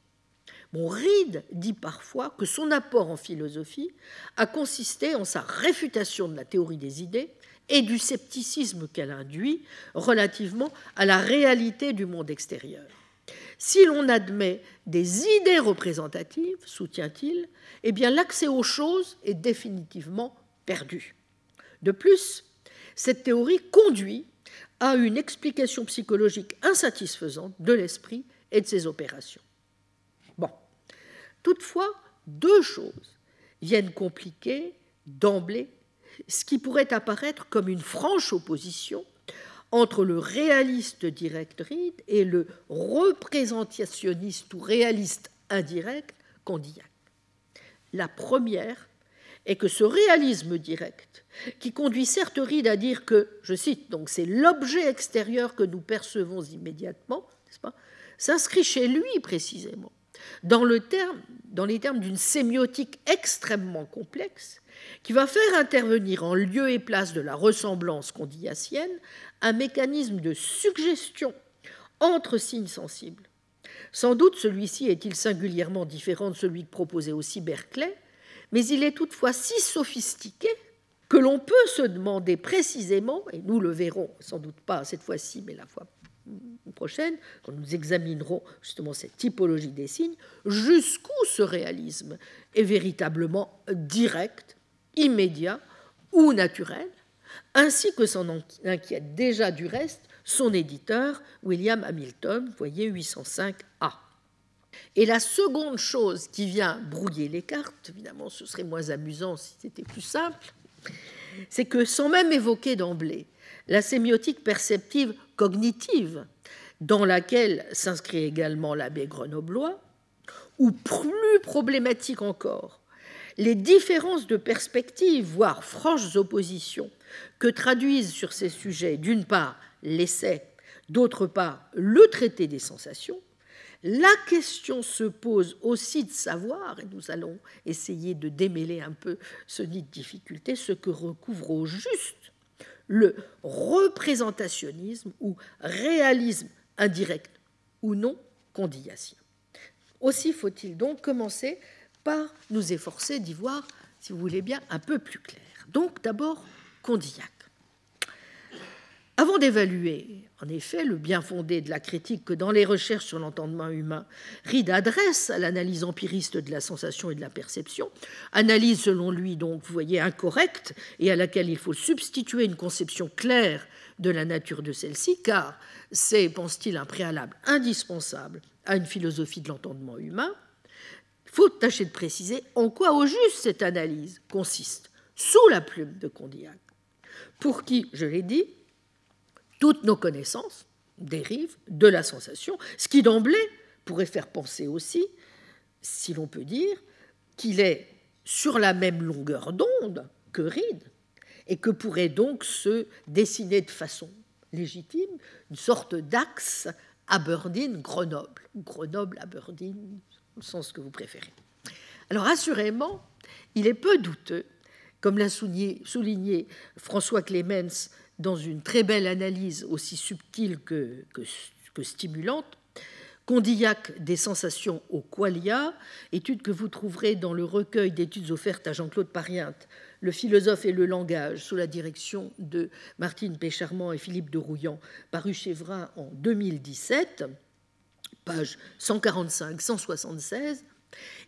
Bon, Reed dit parfois que son apport en philosophie a consisté en sa réfutation de la théorie des idées et du scepticisme qu'elle induit relativement à la réalité du monde extérieur. Si l'on admet des idées représentatives, soutient-il, eh l'accès aux choses est définitivement perdu. De plus, cette théorie conduit à une explication psychologique insatisfaisante de l'esprit et de ses opérations. Toutefois, deux choses viennent compliquer d'emblée ce qui pourrait apparaître comme une franche opposition entre le réaliste direct Reed et le représentationniste ou réaliste indirect Condillac. La première est que ce réalisme direct, qui conduit certes Reed à dire que, je cite, donc c'est l'objet extérieur que nous percevons immédiatement, s'inscrit chez lui précisément dans, les termes d'une sémiotique extrêmement complexe qui va faire intervenir en lieu et place de la ressemblance condillacienne un mécanisme de suggestion entre signes sensibles. Sans doute celui-ci est-il singulièrement différent de celui que proposait aussi Berkeley, mais il est toutefois si sophistiqué que l'on peut se demander précisément, et nous le verrons sans doute pas cette fois-ci, mais la fois prochaine, quand nous examinerons justement cette typologie des signes, jusqu'où ce réalisme est véritablement direct, immédiat ou naturel, ainsi que s'en inquiète déjà du reste son éditeur, William Hamilton, voyez 805a. Et la seconde chose qui vient brouiller les cartes, évidemment ce serait moins amusant si c'était plus simple, c'est que sans même évoquer d'emblée la sémiotique perceptive cognitive, dans laquelle s'inscrit également l'abbé grenoblois, ou plus problématique encore, les différences de perspective, voire franches oppositions, que traduisent sur ces sujets, d'une part, l'essai, d'autre part, le traité des sensations, la question se pose aussi de savoir, et nous allons essayer de démêler un peu ce nid de difficulté, ce que recouvre au juste le représentationnisme ou réalisme indirect ou non condillassien. Aussi faut-il donc commencer par nous efforcer d'y voir, si vous voulez bien, un peu plus clair. Donc d'abord, Condillac. Avant d'évaluer, en effet, le bien fondé de la critique que dans les recherches sur l'entendement humain, Reed adresse à l'analyse empiriste de la sensation et de la perception, analyse selon lui donc, vous voyez, incorrecte, et à laquelle il faut substituer une conception claire de la nature de celle-ci, car c'est, pense-t-il, un préalable indispensable à une philosophie de l'entendement humain, il faut tâcher de préciser en quoi au juste cette analyse consiste, sous la plume de Condillac, pour qui, je l'ai dit, toutes nos connaissances dérivent de la sensation, ce qui d'emblée pourrait faire penser aussi, si l'on peut dire, qu'il est sur la même longueur d'onde que Reed, et que pourrait donc se dessiner de façon légitime une sorte d'axe Aberdeen-Grenoble, Grenoble-Aberdeen, le sens que vous préférez. Alors assurément, il est peu douteux, comme l'a souligné François Clemens dans une très belle analyse aussi subtile que, que, stimulante, Condillac des sensations au qualia, étude que vous trouverez dans le recueil d'études offertes à Jean-Claude Pariente, Le philosophe et le langage, sous la direction de Martine Pécharmant et Philippe de Rouillan, paru chez Vrin en 2017, page 145-176,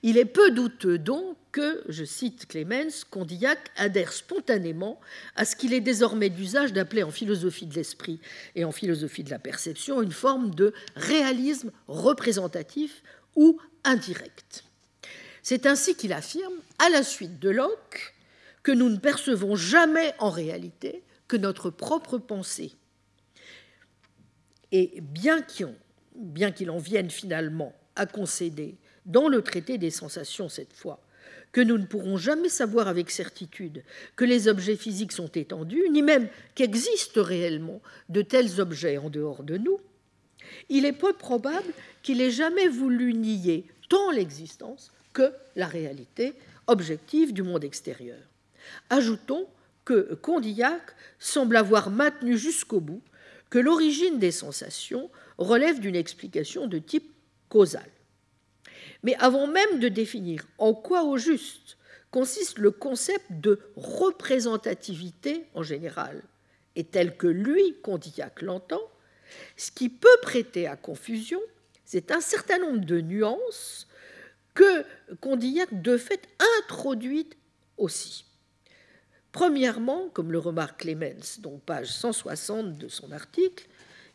il est peu douteux donc que, je cite Clemens, Condillac adhère spontanément à ce qu'il est désormais d'usage d'appeler en philosophie de l'esprit et en philosophie de la perception une forme de réalisme représentatif ou indirect. C'est ainsi qu'il affirme, à la suite de Locke, que nous ne percevons jamais en réalité que notre propre pensée. Et bien qu'il en vienne finalement à concéder dans le traité des sensations cette fois, que nous ne pourrons jamais savoir avec certitude que les objets physiques sont étendus, ni même qu'existent réellement de tels objets en dehors de nous, il est peu probable qu'il ait jamais voulu nier tant l'existence que la réalité objective du monde extérieur. Ajoutons que Condillac semble avoir maintenu jusqu'au bout que l'origine des sensations relève d'une explication de type causal. Mais avant même de définir en quoi au juste consiste le concept de représentativité en général, et tel que lui, Condillac, l'entend, ce qui peut prêter à confusion, c'est un certain nombre de nuances que Condillac de fait introduit aussi. Premièrement, comme le remarque Clemens, donc page 160 de son article,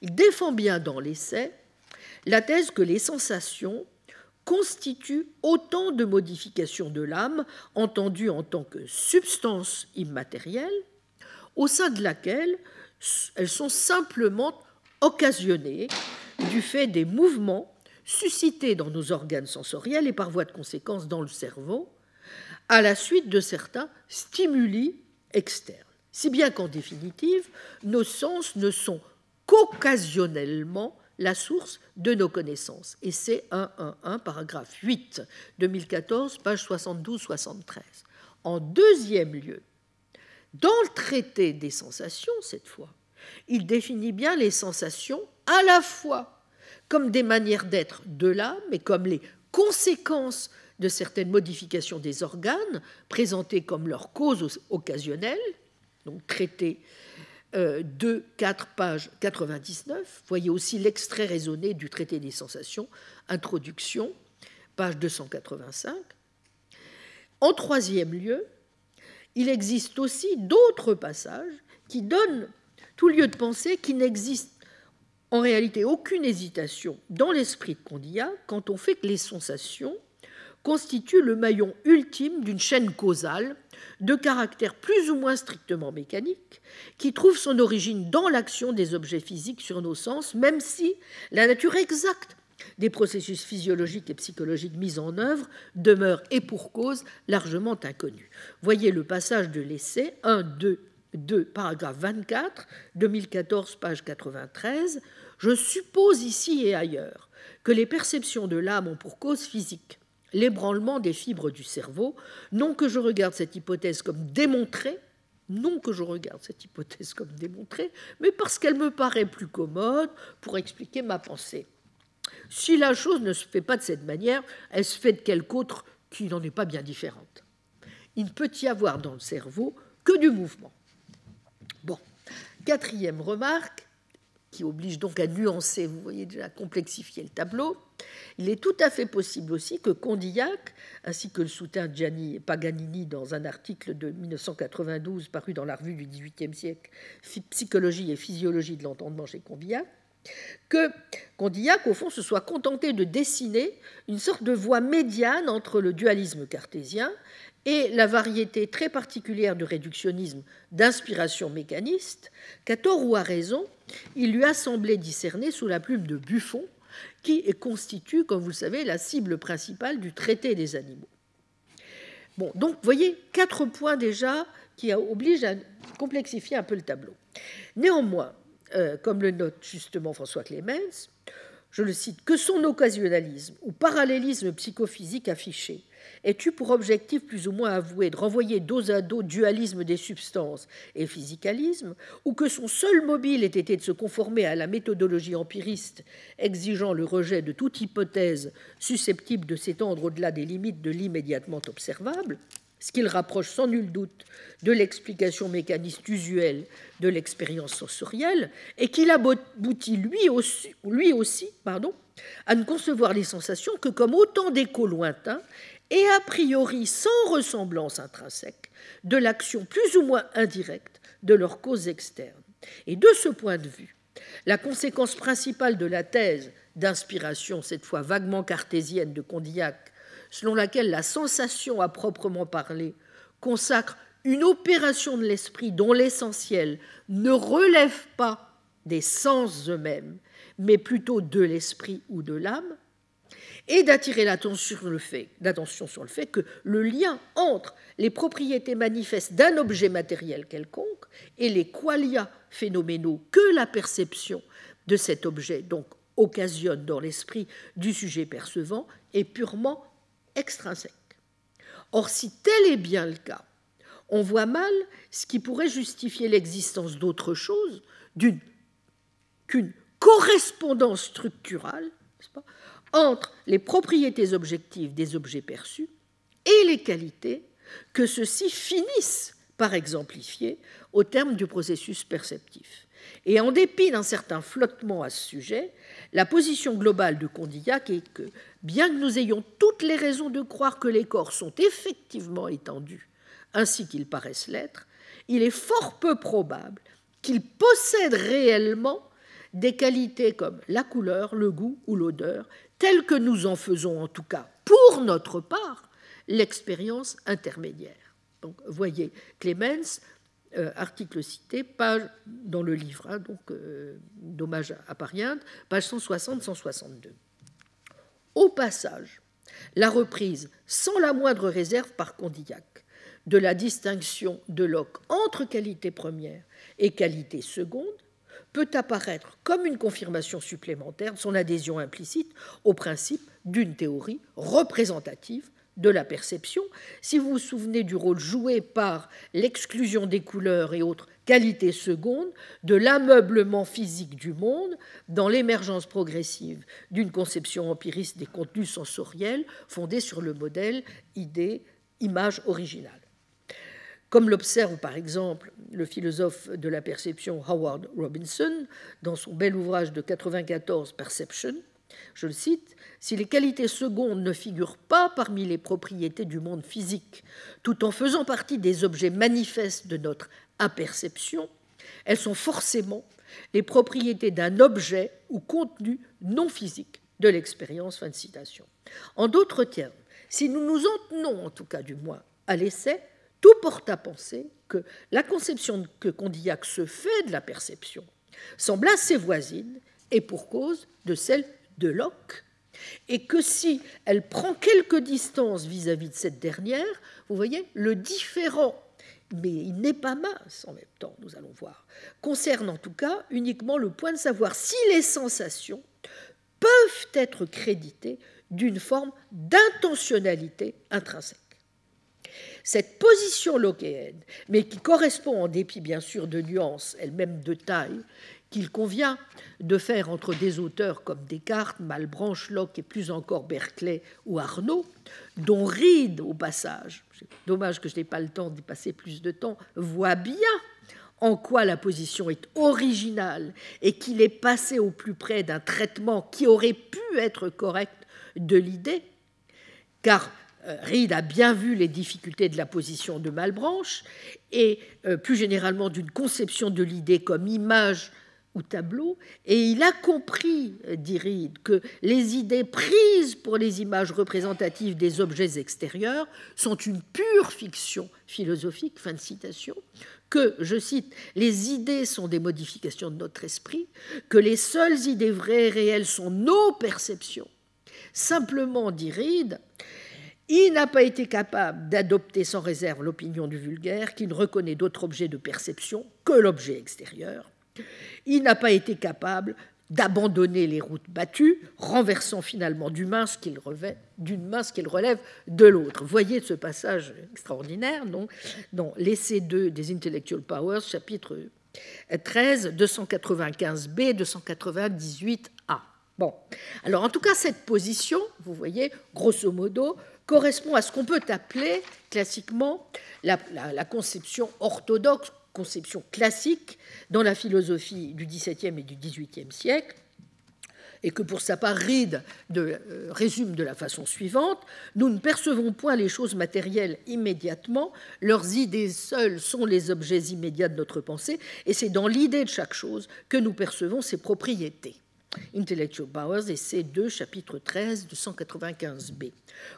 il défend bien dans l'essai la thèse que les sensations constitue autant de modifications de l'âme, entendues en tant que substance immatérielle, au sein de laquelle elles sont simplement occasionnées du fait des mouvements suscités dans nos organes sensoriels et par voie de conséquence dans le cerveau, à la suite de certains stimuli externes. Si bien qu'en définitive, nos sens ne sont qu'occasionnellement la source de nos connaissances. Et c'est 1.1.1, paragraphe 8, 2014, page 72-73. En deuxième lieu, dans le traité des sensations, cette fois, il définit bien les sensations à la fois comme des manières d'être de l'âme et comme les conséquences de certaines modifications des organes, présentées comme leur cause occasionnelle, donc traité 2, 4, page 99. Voyez aussi l'extrait raisonné du traité des sensations, introduction, page 285. En troisième lieu, il existe aussi d'autres passages qui donnent tout lieu de penser qu'il n'existe en réalité aucune hésitation dans l'esprit de Condillac quand on fait que les sensations constituent le maillon ultime d'une chaîne causale de caractère plus ou moins strictement mécanique, qui trouve son origine dans l'action des objets physiques sur nos sens, même si la nature exacte des processus physiologiques et psychologiques mis en œuvre demeure et pour cause largement inconnue. Voyez le passage de l'essai 1, 2, 2, paragraphe 24, 2014, page 93. Je suppose ici et ailleurs que les perceptions de l'âme ont pour cause physique l'ébranlement des fibres du cerveau. Non que je regarde cette hypothèse comme démontrée, non que je regarde cette hypothèse comme démontrée, mais parce qu'elle me paraît plus commode pour expliquer ma pensée. Si la chose ne se fait pas de cette manière, elle se fait de quelque autre qui n'en est pas bien différente. Il ne peut y avoir dans le cerveau que du mouvement. Bon, quatrième remarque, qui oblige donc à nuancer, vous voyez déjà, complexifier le tableau, il est tout à fait possible aussi que Condillac, ainsi que le soutint Gianni Paganini dans un article de 1992 paru dans la revue du XVIIIe siècle, Psychologie et physiologie de l'entendement chez Condillac, que Condillac, au fond, se soit contenté de dessiner une sorte de voie médiane entre le dualisme cartésien et la variété très particulière de réductionnisme d'inspiration mécaniste, qu'à tort ou à raison, il lui a semblé discerner sous la plume de Buffon, qui constitue, comme vous le savez, la cible principale du traité des animaux. Bon, donc, vous voyez, quatre points déjà qui obligent à complexifier un peu le tableau. Néanmoins, euh, comme le note justement François Clemens, je le cite, que son occasionnalisme ou parallélisme psychophysique affiché ait eu pour objectif plus ou moins avoué de renvoyer dos à dos dualisme des substances et physicalisme, ou que son seul mobile ait été de se conformer à la méthodologie empiriste exigeant le rejet de toute hypothèse susceptible de s'étendre au-delà des limites de l'immédiatement observable, ce qui le rapproche sans nul doute de l'explication mécaniste usuelle de l'expérience sensorielle, et qu'il aboutit lui aussi, lui aussi pardon, à ne concevoir les sensations que comme autant d'échos lointains et a priori sans ressemblance intrinsèque de l'action plus ou moins indirecte de leurs causes externes. Et de ce point de vue, la conséquence principale de la thèse d'inspiration, cette fois vaguement cartésienne de Condillac, selon laquelle la sensation à proprement parler consacre une opération de l'esprit dont l'essentiel ne relève pas des sens eux-mêmes, mais plutôt de l'esprit ou de l'âme, et d'attirer l'attention sur, le fait, que le lien entre les propriétés manifestes d'un objet matériel quelconque et les qualia phénoménaux que la perception de cet objet donc occasionne dans l'esprit du sujet percevant est purement extrinsèque. Or, si tel est bien le cas, on voit mal ce qui pourrait justifier l'existence d'autre chose qu'une correspondance structurale entre les propriétés objectives des objets perçus et les qualités que ceux-ci finissent par exemplifier au terme du processus perceptif. Et en dépit d'un certain flottement à ce sujet, la position globale de Condillac est que, bien que nous ayons toutes les raisons de croire que les corps sont effectivement étendus, ainsi qu'ils paraissent l'être, il est fort peu probable qu'ils possèdent réellement des qualités comme la couleur, le goût ou l'odeur, telles que nous en faisons en tout cas pour notre part l'expérience intermédiaire. Donc, voyez Clemens, euh, article cité, page dans le livre, hein, donc euh, dommage à Pariente, page 160-162. Au passage, la reprise sans la moindre réserve par Condillac de la distinction de Locke entre qualité première et qualité seconde peut apparaître comme une confirmation supplémentaire de son adhésion implicite au principe d'une théorie représentative de la perception. Si vous vous souvenez du rôle joué par l'exclusion des couleurs et autres qualités secondes de l'ameublement physique du monde dans l'émergence progressive d'une conception empiriste des contenus sensoriels fondée sur le modèle idée-image originale. Comme l'observe par exemple le philosophe de la perception Howard Robinson dans son bel ouvrage de 94 Perception, je le cite, Si les qualités secondes ne figurent pas parmi les propriétés du monde physique, tout en faisant partie des objets manifestes de notre aperception, elles sont forcément les propriétés d'un objet ou contenu non physique de l'expérience. Fin de citation. En d'autres termes, si nous nous en tenons, en tout cas du moins, à l'essai, tout porte à penser que la conception que Condillac se fait de la perception semble assez voisine et pour cause de celle de Locke, et que si elle prend quelque distance vis-à-vis de cette dernière, vous voyez, le différent, mais il n'est pas mince en même temps, nous allons voir, concerne en tout cas uniquement le point de savoir si les sensations peuvent être créditées d'une forme d'intentionnalité intrinsèque. Cette position lockéenne, mais qui correspond en dépit bien sûr de nuances, elle-même de taille, qu'il convient de faire entre des auteurs comme Descartes, Malebranche, Locke et plus encore Berkeley ou Arnaud, dont Reed, au passage, dommage que je n'ai pas le temps d'y passer plus de temps, voit bien en quoi la position est originale et qu'il est passé au plus près d'un traitement qui aurait pu être correct de l'idée, car euh, Reed a bien vu les difficultés de la position de Malbranche et euh, plus généralement d'une conception de l'idée comme image ou tableau, et il a compris, euh, dit Reed, que les idées prises pour les images représentatives des objets extérieurs sont une pure fiction philosophique, fin de citation, que, je cite, les idées sont des modifications de notre esprit, que les seules idées vraies et réelles sont nos perceptions. Simplement, dit Reed, il n'a pas été capable d'adopter sans réserve l'opinion du vulgaire qui ne reconnaît d'autre objet de perception que l'objet extérieur. Il n'a pas été capable d'abandonner les routes battues, renversant finalement d'une main ce qu'il relève de l'autre. Voyez ce passage extraordinaire non, dans l'essai 2 des Intellectual Powers, chapitre 13, 295b, 298a. Bon, alors en tout cas, cette position, vous voyez, grosso modo, correspond à ce qu'on peut appeler classiquement la, conception orthodoxe conception classique dans la philosophie du XVIIe et du XVIIIe siècle, et que pour sa part Reed de, euh, résume de la façon suivante Nous ne percevons point les choses matérielles immédiatement, leurs idées seules sont les objets immédiats de notre pensée, et c'est dans l'idée de chaque chose que nous percevons ses propriétés. Intellectual Powers, essai 2, chapitre 13 de 195b.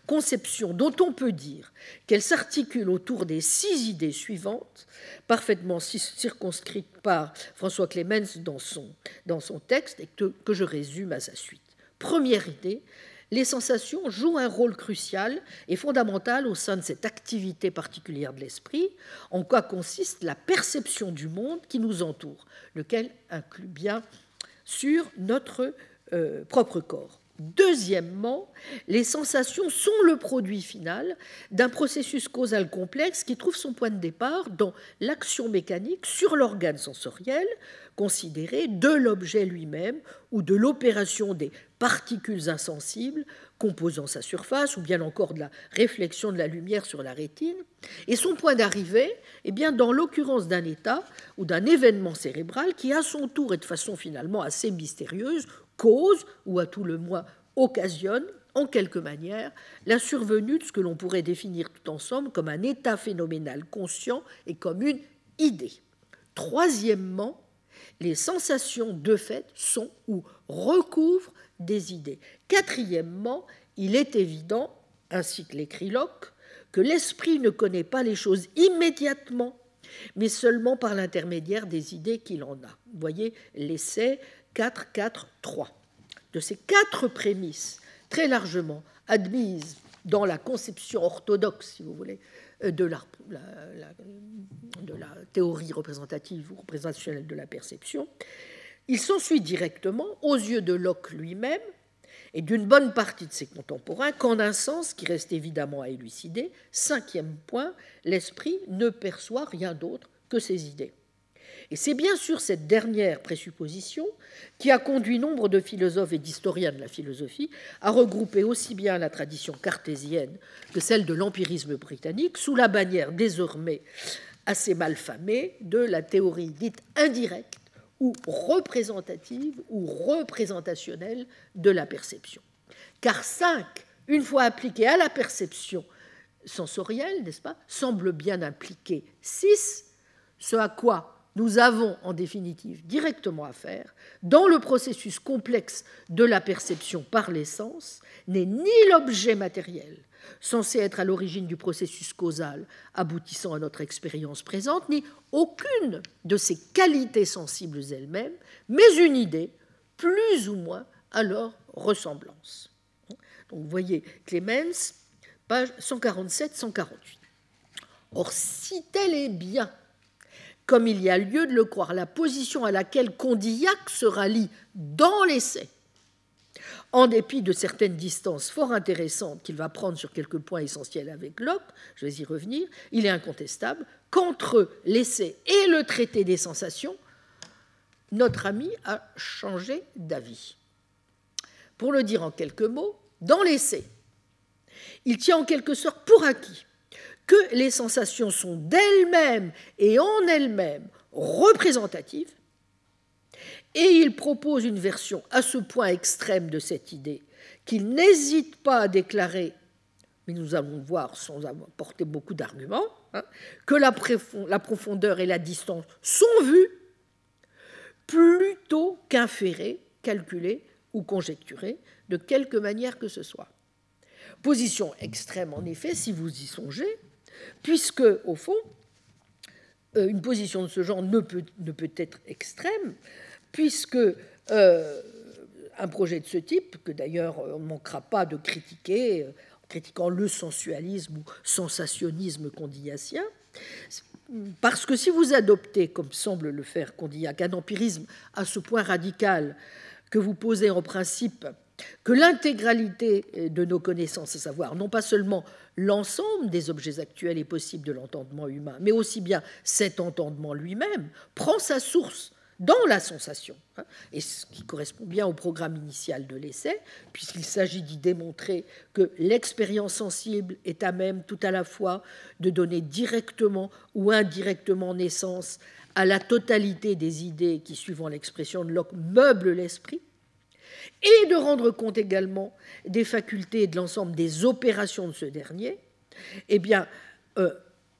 Conception dont on peut dire qu'elle s'articule autour des six idées suivantes, parfaitement circonscrites par François Clemens dans son, dans son texte et que, que je résume à sa suite. Première idée, les sensations jouent un rôle crucial et fondamental au sein de cette activité particulière de l'esprit, en quoi consiste la perception du monde qui nous entoure, lequel inclut bien sur notre euh, propre corps. Deuxièmement, les sensations sont le produit final d'un processus causal complexe qui trouve son point de départ dans l'action mécanique sur l'organe sensoriel, considéré de l'objet lui-même ou de l'opération des particules insensibles composant sa surface, ou bien encore de la réflexion de la lumière sur la rétine. Et son point d'arrivée, eh bien, dans l'occurrence d'un état ou d'un événement cérébral qui, à son tour et de façon finalement assez mystérieuse, cause, ou à tout le moins occasionne, en quelque manière, la survenue de ce que l'on pourrait définir tout ensemble comme un état phénoménal conscient et comme une idée. Troisièmement, les sensations de fait sont ou recouvrent des idées. Quatrièmement, il est évident, ainsi que l'écrit Locke, que l'esprit ne connaît pas les choses immédiatement, mais seulement par l'intermédiaire des idées qu'il en a. Vous voyez l'essai 4, 4, 3. De ces quatre prémices, très largement admises dans la conception orthodoxe, si vous voulez, euh, de la, de la théorie représentative ou représentationnelle de la perception, il s'ensuit directement, aux yeux de Locke lui-même et d'une bonne partie de ses contemporains, qu'en un sens qui reste évidemment à élucider, cinquième point, l'esprit ne perçoit rien d'autre que ses idées. Et c'est bien sûr cette dernière présupposition qui a conduit nombre de philosophes et d'historiens de la philosophie à regrouper aussi bien la tradition cartésienne que celle de l'empirisme britannique sous la bannière désormais assez mal famée de la théorie dite indirecte ou représentative ou représentationnelle de la perception. Car 5, une fois appliqué à la perception sensorielle, n'est-ce pas, semble bien impliquer 6, ce à quoi nous avons en définitive directement affaire, dans le processus complexe de la perception par l'essence, n'est ni l'objet matériel, censé être à l'origine du processus causal aboutissant à notre expérience présente, ni aucune de ses qualités sensibles elles-mêmes, mais une idée plus ou moins à leur ressemblance. Donc vous voyez Clemens, page 147-148. Or, si tel est bien, comme il y a lieu de le croire, la position à laquelle Condillac se rallie dans l'essai, en dépit de certaines distances fort intéressantes qu'il va prendre sur quelques points essentiels avec Locke, je vais y revenir, il est incontestable qu'entre l'essai et le traité des sensations, notre ami a changé d'avis. Pour le dire en quelques mots, dans l'essai, il tient en quelque sorte pour acquis que les sensations sont d'elles-mêmes et en elles-mêmes représentative, et il propose une version à ce point extrême de cette idée qu'il n'hésite pas à déclarer, mais nous allons voir sans apporter beaucoup d'arguments, hein, que la, la profondeur et la distance sont vues plutôt qu'inférées, calculées ou conjecturées, de quelque manière que ce soit. Position extrême, en effet, si vous y songez, puisque, au fond, euh, une position de ce genre ne peut, être extrême, puisque euh, un projet de ce type, que d'ailleurs on ne manquera pas de critiquer, en critiquant le sensualisme ou sensationnisme condillassien, parce que si vous adoptez, comme semble le faire Condillac, un empirisme à ce point radical que vous posez en principe que l'intégralité de nos connaissances, à savoir non pas seulement l'ensemble des objets actuels et possibles de l'entendement humain, mais aussi bien cet entendement lui-même, prend sa source dans la sensation, hein, et ce qui correspond bien au programme initial de l'essai, puisqu'il s'agit d'y démontrer que l'expérience sensible est à même tout à la fois de donner directement ou indirectement naissance à la totalité des idées qui, suivant l'expression de Locke, meublent l'esprit, et de rendre compte également des facultés et de l'ensemble des opérations de ce dernier, eh bien, euh,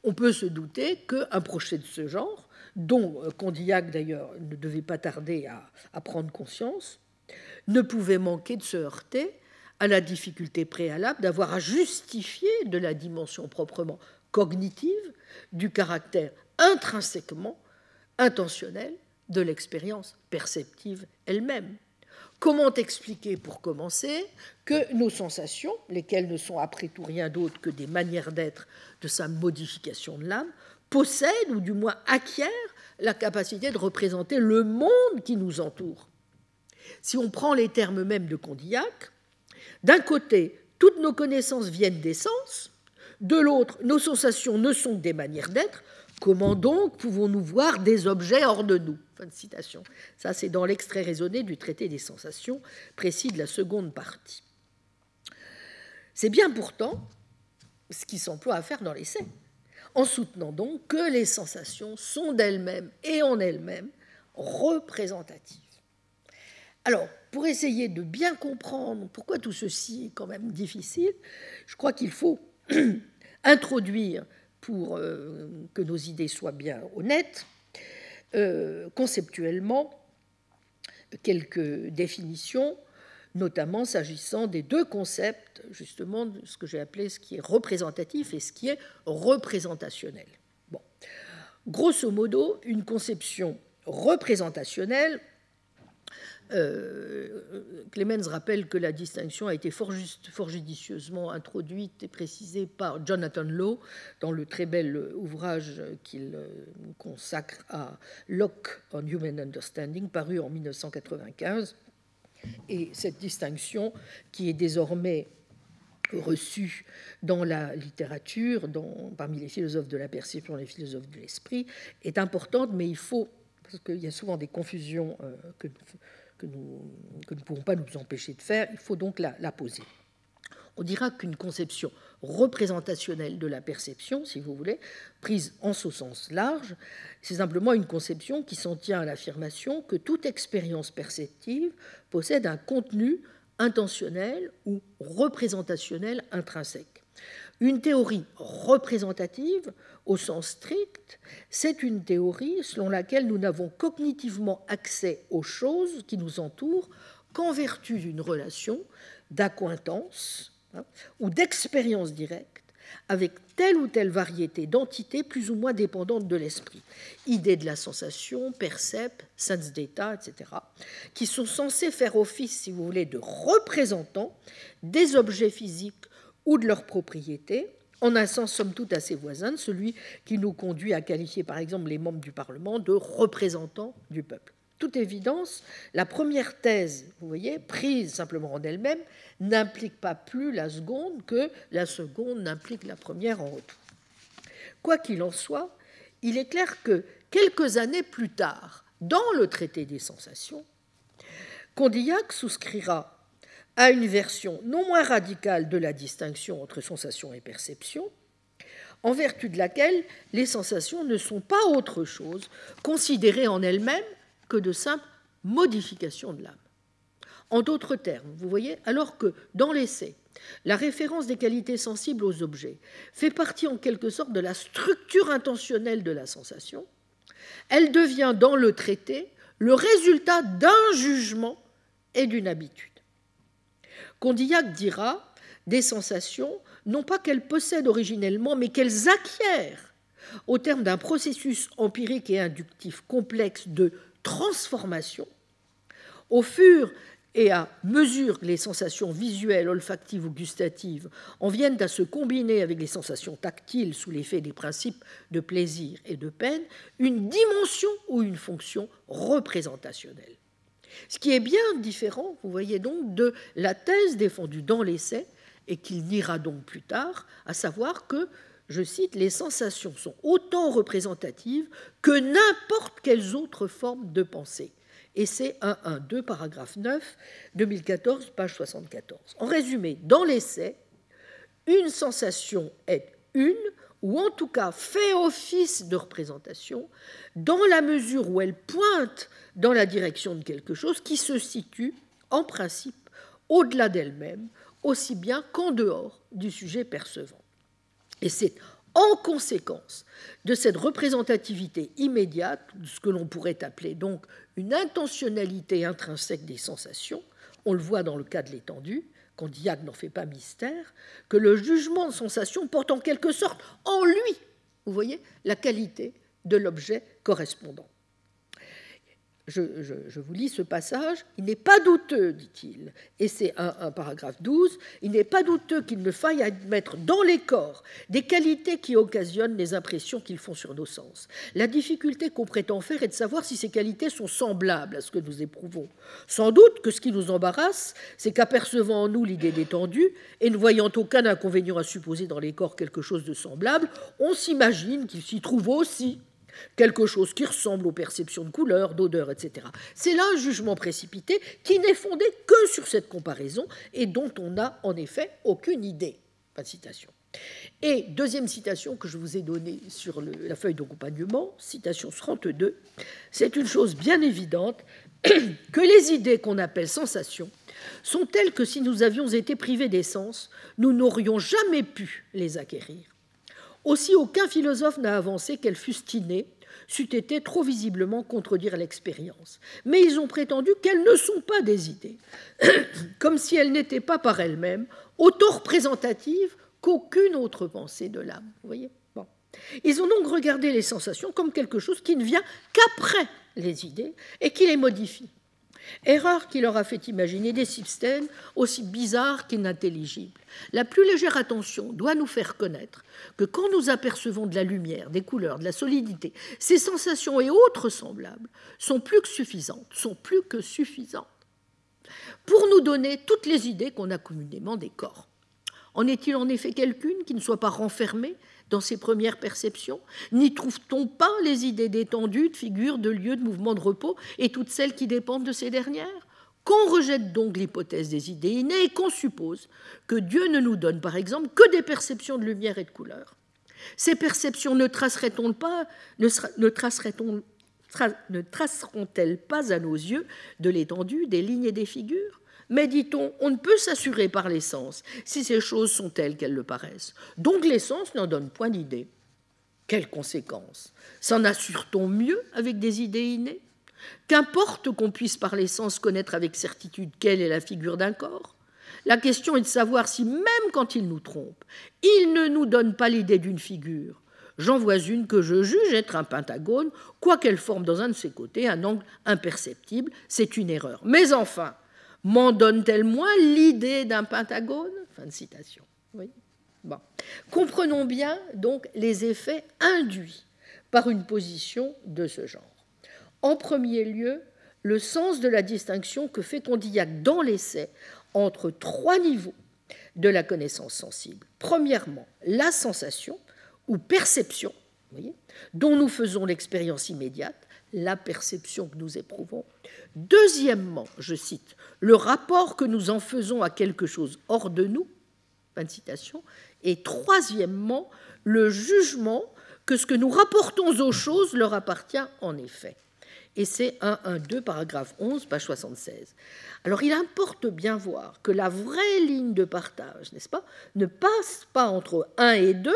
on peut se douter qu'un projet de ce genre, dont euh, Condillac d'ailleurs ne devait pas tarder à, prendre conscience, ne pouvait manquer de se heurter à la difficulté préalable d'avoir à justifier de la dimension proprement cognitive du caractère intrinsèquement intentionnel de l'expérience perceptive elle-même. Comment expliquer, pour commencer, que nos sensations, lesquelles ne sont après tout rien d'autre que des manières d'être de sa modification de l'âme, possèdent, ou du moins acquièrent, la capacité de représenter le monde qui nous entoure. Si on prend les termes mêmes de Condillac, d'un côté, toutes nos connaissances viennent des sens, de l'autre, nos sensations ne sont que des manières d'être, Comment donc pouvons-nous voir des objets hors de nous? Fin de citation. Ça, c'est dans l'extrait raisonné du traité des sensations, précis de la seconde partie. C'est bien pourtant ce qui s'emploie à faire dans l'essai, en soutenant donc que les sensations sont d'elles-mêmes et en elles-mêmes représentatives. Alors, pour essayer de bien comprendre pourquoi tout ceci est quand même difficile, je crois qu'il faut introduire pour euh, que nos idées soient bien honnêtes, euh, conceptuellement, quelques définitions, notamment s'agissant des deux concepts, justement, de ce que j'ai appelé ce qui est représentatif et ce qui est représentationnel. Bon. Grosso modo, une conception représentationnelle euh, Clemens rappelle que la distinction a été fort, judicieusement introduite et précisée par Jonathan Law dans le très bel ouvrage qu'il euh, consacre à Locke on Human Understanding, paru en 1995. Et cette distinction, qui est désormais reçue dans la littérature, parmi les philosophes de la perception et les philosophes de l'esprit, est importante, mais il faut, parce qu'il y a souvent des confusions euh, que nous, ne pouvons pas nous empêcher de faire, il faut donc la, poser. On dira qu'une conception représentationnelle de la perception, si vous voulez, prise en ce sens large, c'est simplement une conception qui s'en tient à l'affirmation que toute expérience perceptive possède un contenu intentionnel ou représentationnel intrinsèque. Une théorie représentative, au sens strict, c'est une théorie selon laquelle nous n'avons cognitivement accès aux choses qui nous entourent qu'en vertu d'une relation d'accointance hein, ou d'expérience directe avec telle ou telle variété d'entités plus ou moins dépendantes de l'esprit, idées de la sensation, percept, sense data, etc., qui sont censées faire office, si vous voulez, de représentants des objets physiques ou de leur propriété, en un sens somme toute assez voisin, celui qui nous conduit à qualifier par exemple les membres du Parlement de représentants du peuple. Toute évidence, la première thèse, vous voyez, prise simplement en elle-même, n'implique pas plus la seconde que la seconde n'implique la première en retour. Quoi qu'il en soit, il est clair que quelques années plus tard, dans le traité des sensations, Condillac souscrira à une version non moins radicale de la distinction entre sensation et perception, en vertu de laquelle les sensations ne sont pas autre chose considérées en elles-mêmes que de simples modifications de l'âme. En d'autres termes, vous voyez, alors que dans l'essai, la référence des qualités sensibles aux objets fait partie en quelque sorte de la structure intentionnelle de la sensation, elle devient dans le traité le résultat d'un jugement et d'une habitude. Condillac dira des sensations, non pas qu'elles possèdent originellement, mais qu'elles acquièrent au terme d'un processus empirique et inductif complexe de transformation, au fur et à mesure que les sensations visuelles, olfactives ou gustatives en viennent à se combiner avec les sensations tactiles sous l'effet des principes de plaisir et de peine, une dimension ou une fonction représentationnelle. Ce qui est bien différent, vous voyez donc, de la thèse défendue dans l'essai, et qu'il niera donc plus tard, à savoir que, je cite, les sensations sont autant représentatives que n'importe quelles autres formes de pensée et c'est 1.1.2, paragraphe 9, 2014, page 74. En résumé, dans l'essai, une sensation est une, ou en tout cas fait office de représentation, dans la mesure où elle pointe dans la direction de quelque chose qui se situe, en principe, au-delà d'elle-même, aussi bien qu'en dehors du sujet percevant. Et c'est en conséquence de cette représentativité immédiate, ce que l'on pourrait appeler donc une intentionnalité intrinsèque des sensations, on le voit dans le cas de l'étendue, Condillac n'en fait pas mystère, que le jugement de sensation porte en quelque sorte en lui, vous voyez, la qualité de l'objet correspondant je, vous lis ce passage, il n'est pas douteux, dit-il, et c'est un, paragraphe 12, il n'est pas douteux qu'il ne faille admettre dans les corps des qualités qui occasionnent les impressions qu'ils font sur nos sens. La difficulté qu'on prétend faire est de savoir si ces qualités sont semblables à ce que nous éprouvons. Sans doute que ce qui nous embarrasse, c'est qu'apercevant en nous l'idée détendue, et ne voyant aucun inconvénient à supposer dans les corps quelque chose de semblable, on s'imagine qu'il s'y trouve aussi quelque chose qui ressemble aux perceptions de couleur, d'odeur, etc. C'est là un jugement précipité qui n'est fondé que sur cette comparaison et dont on n'a en effet aucune idée. Et deuxième citation que je vous ai donnée sur la feuille d'accompagnement, citation 32, c'est une chose bien évidente que les idées qu'on appelle sensations sont telles que si nous avions été privés d'essence, nous n'aurions jamais pu les acquérir. Aussi, aucun philosophe n'a avancé qu'elles fussent innées, c'eût été trop visiblement contredire l'expérience. Mais ils ont prétendu qu'elles ne sont pas des idées, comme si elles n'étaient pas par elles-mêmes autant représentatives qu'aucune autre pensée de l'âme. Vous voyez? Bon. Ils ont donc regardé les sensations comme quelque chose qui ne vient qu'après les idées et qui les modifie. Erreur qui leur a fait imaginer des systèmes aussi bizarres qu'inintelligibles. La plus légère attention doit nous faire connaître que quand nous apercevons de la lumière, des couleurs, de la solidité, ces sensations et autres semblables sont plus que suffisantes, sont plus que suffisantes pour nous donner toutes les idées qu'on a communément des corps. En est-il en effet quelqu'une qui ne soit pas renfermée dans ses premières perceptions N'y trouve-t-on pas les idées détendues de figures, de lieux, de mouvements de repos et toutes celles qui dépendent de ces dernières? Qu'on rejette donc l'hypothèse des idées innées et qu'on suppose que Dieu ne nous donne par exemple que des perceptions de lumière et de couleur. Ces perceptions ne tracerait-on pas, ne traceront-elles pas à nos yeux de l'étendue des lignes et des figures? Mais dit-on, on ne peut s'assurer par les sens si ces choses sont telles qu'elles le paraissent. Donc les sens n'en donnent point d'idée. Quelles conséquences? S'en assure-t-on mieux avec des idées innées? Qu'importe qu'on puisse par les sens connaître avec certitude quelle est la figure d'un corps? La question est de savoir si, même quand il nous trompe, il ne nous donne pas l'idée d'une figure. J'en vois une que je juge être un pentagone, quoiqu'elle forme dans un de ses côtés un angle imperceptible, c'est une erreur. Mais enfin, M'en donne-t-elle moins l'idée d'un pentagone? Fin de citation. Comprenons bien donc les effets induits par une position de ce genre. En premier lieu, le sens de la distinction que fait Condillac dans l'essai entre trois niveaux de la connaissance sensible. Premièrement, la sensation ou perception, dont nous faisons l'expérience immédiate, la perception que nous éprouvons. Deuxièmement, je cite, le rapport que nous en faisons à quelque chose hors de nous, fin de citation. Et troisièmement, le jugement que ce que nous rapportons aux choses leur appartient en effet. Et c'est 1.1.2, paragraphe 11, page 76. Alors il importe bien voir que la vraie ligne de partage, n'est-ce pas, ne passe pas entre 1 et 2,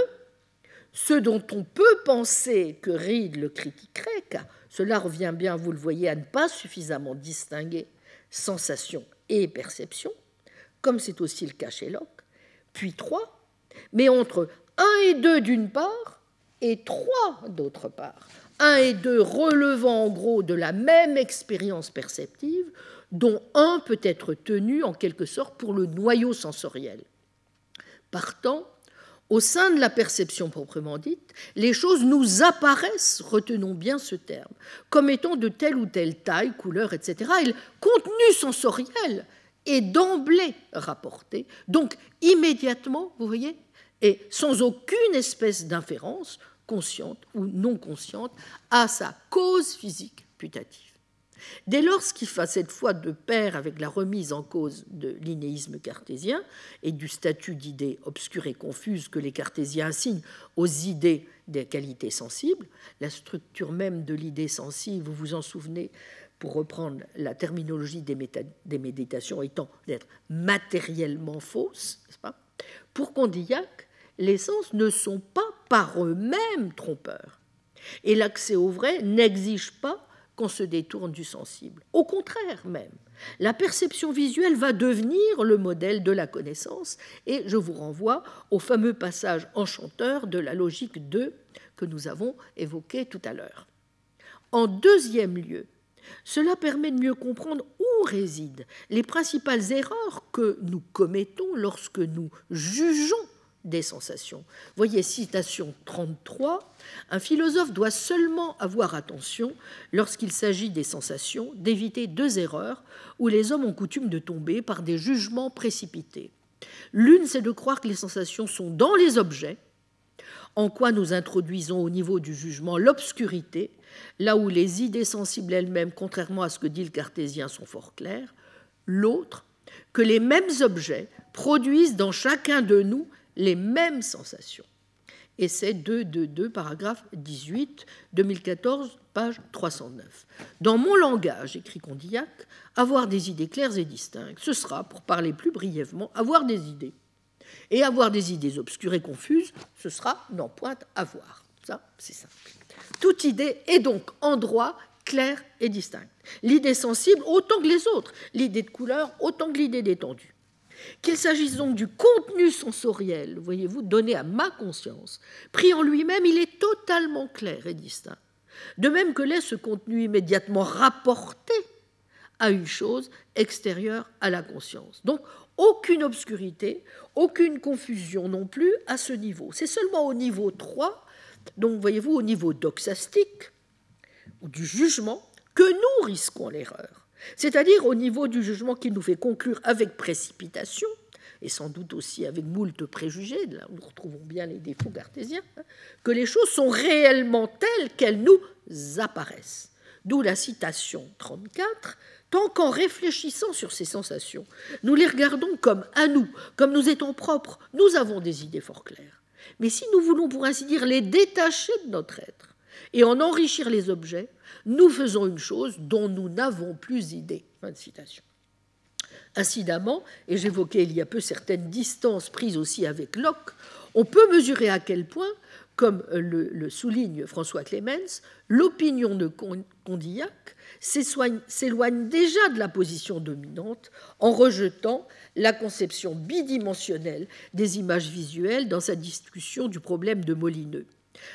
ce dont on peut penser que Reed le critiquerait, car cela revient bien, vous le voyez, à ne pas suffisamment distinguer sensation et perception, comme c'est aussi le cas chez Locke, puis 3, mais entre 1 et 2 d'une part et 3 d'autre part. 1 et 2 relevant en gros de la même expérience perceptive, dont un peut être tenu en quelque sorte pour le noyau sensoriel. Partant, au sein de la perception proprement dite, les choses nous apparaissent, retenons bien ce terme, comme étant de telle ou telle taille, couleur, etc. Et le contenu sensoriel est d'emblée rapporté, donc immédiatement, vous voyez, et sans aucune espèce d'inférence, consciente ou non consciente, à sa cause physique putative. Dès lors, ce qui fait cette fois de pair avec la remise en cause de l'inéisme cartésien et du statut d'idée obscure et confuse que les cartésiens assignent aux idées des qualités sensibles, la structure même de l'idée sensible, vous vous en souvenez, pour reprendre la terminologie des, méditations étant d'être matériellement fausse, pas? Pour Condillac, les sens ne sont pas par eux-mêmes trompeurs. Et l'accès au vrai n'exige pas qu'on se détourne du sensible. Au contraire même, la perception visuelle va devenir le modèle de la connaissance, et je vous renvoie au fameux passage enchanteur de la logique 2 que nous avons évoqué tout à l'heure. En deuxième lieu, cela permet de mieux comprendre où résident les principales erreurs que nous commettons lorsque nous jugeons des sensations. Voyez, citation 33, un philosophe doit seulement avoir attention, lorsqu'il s'agit des sensations, d'éviter deux erreurs où les hommes ont coutume de tomber par des jugements précipités. L'une, c'est de croire que les sensations sont dans les objets, en quoi nous introduisons au niveau du jugement l'obscurité, là où les idées sensibles elles-mêmes, contrairement à ce que dit le cartésien, sont fort claires. L'autre, que les mêmes objets produisent dans chacun de nous les mêmes sensations. Et c'est 2, 2, 2, paragraphe 18, 2014, page 309. Dans mon langage, écrit Condillac, avoir des idées claires et distinctes, ce sera, pour parler plus brièvement, avoir des idées. Et avoir des idées obscures et confuses, ce sera n'en point avoir. Ça, c'est simple. Toute idée est donc en droit claire et distincte. L'idée sensible autant que les autres, l'idée de couleur autant que l'idée d'étendue. Qu'il s'agisse donc du contenu sensoriel, voyez-vous, donné à ma conscience, pris en lui-même, il est totalement clair et distinct. De même que l'est ce contenu immédiatement rapporté à une chose extérieure à la conscience. Donc, aucune obscurité, aucune confusion non plus à ce niveau. C'est seulement au niveau 3, donc voyez-vous, au niveau doxastique, ou du jugement, que nous risquons l'erreur c'est-à-dire au niveau du jugement qui nous fait conclure avec précipitation, et sans doute aussi avec moult préjugés, là nous retrouvons bien les défauts cartésiens, hein, que les choses sont réellement telles qu'elles nous apparaissent. D'où la citation 34, tant qu'en réfléchissant sur ces sensations, nous les regardons comme à nous, comme nous étant propres, nous avons des idées fort claires. Mais si nous voulons, pour ainsi dire, les détacher de notre être et en enrichir les objets, nous faisons une chose dont nous n'avons plus idée. Incidemment, et j'évoquais il y a peu certaines distances prises aussi avec Locke, on peut mesurer à quel point, comme le, souligne François Clemens, l'opinion de Condillac s'éloigne déjà de la position dominante en rejetant la conception bidimensionnelle des images visuelles dans sa discussion du problème de Molineux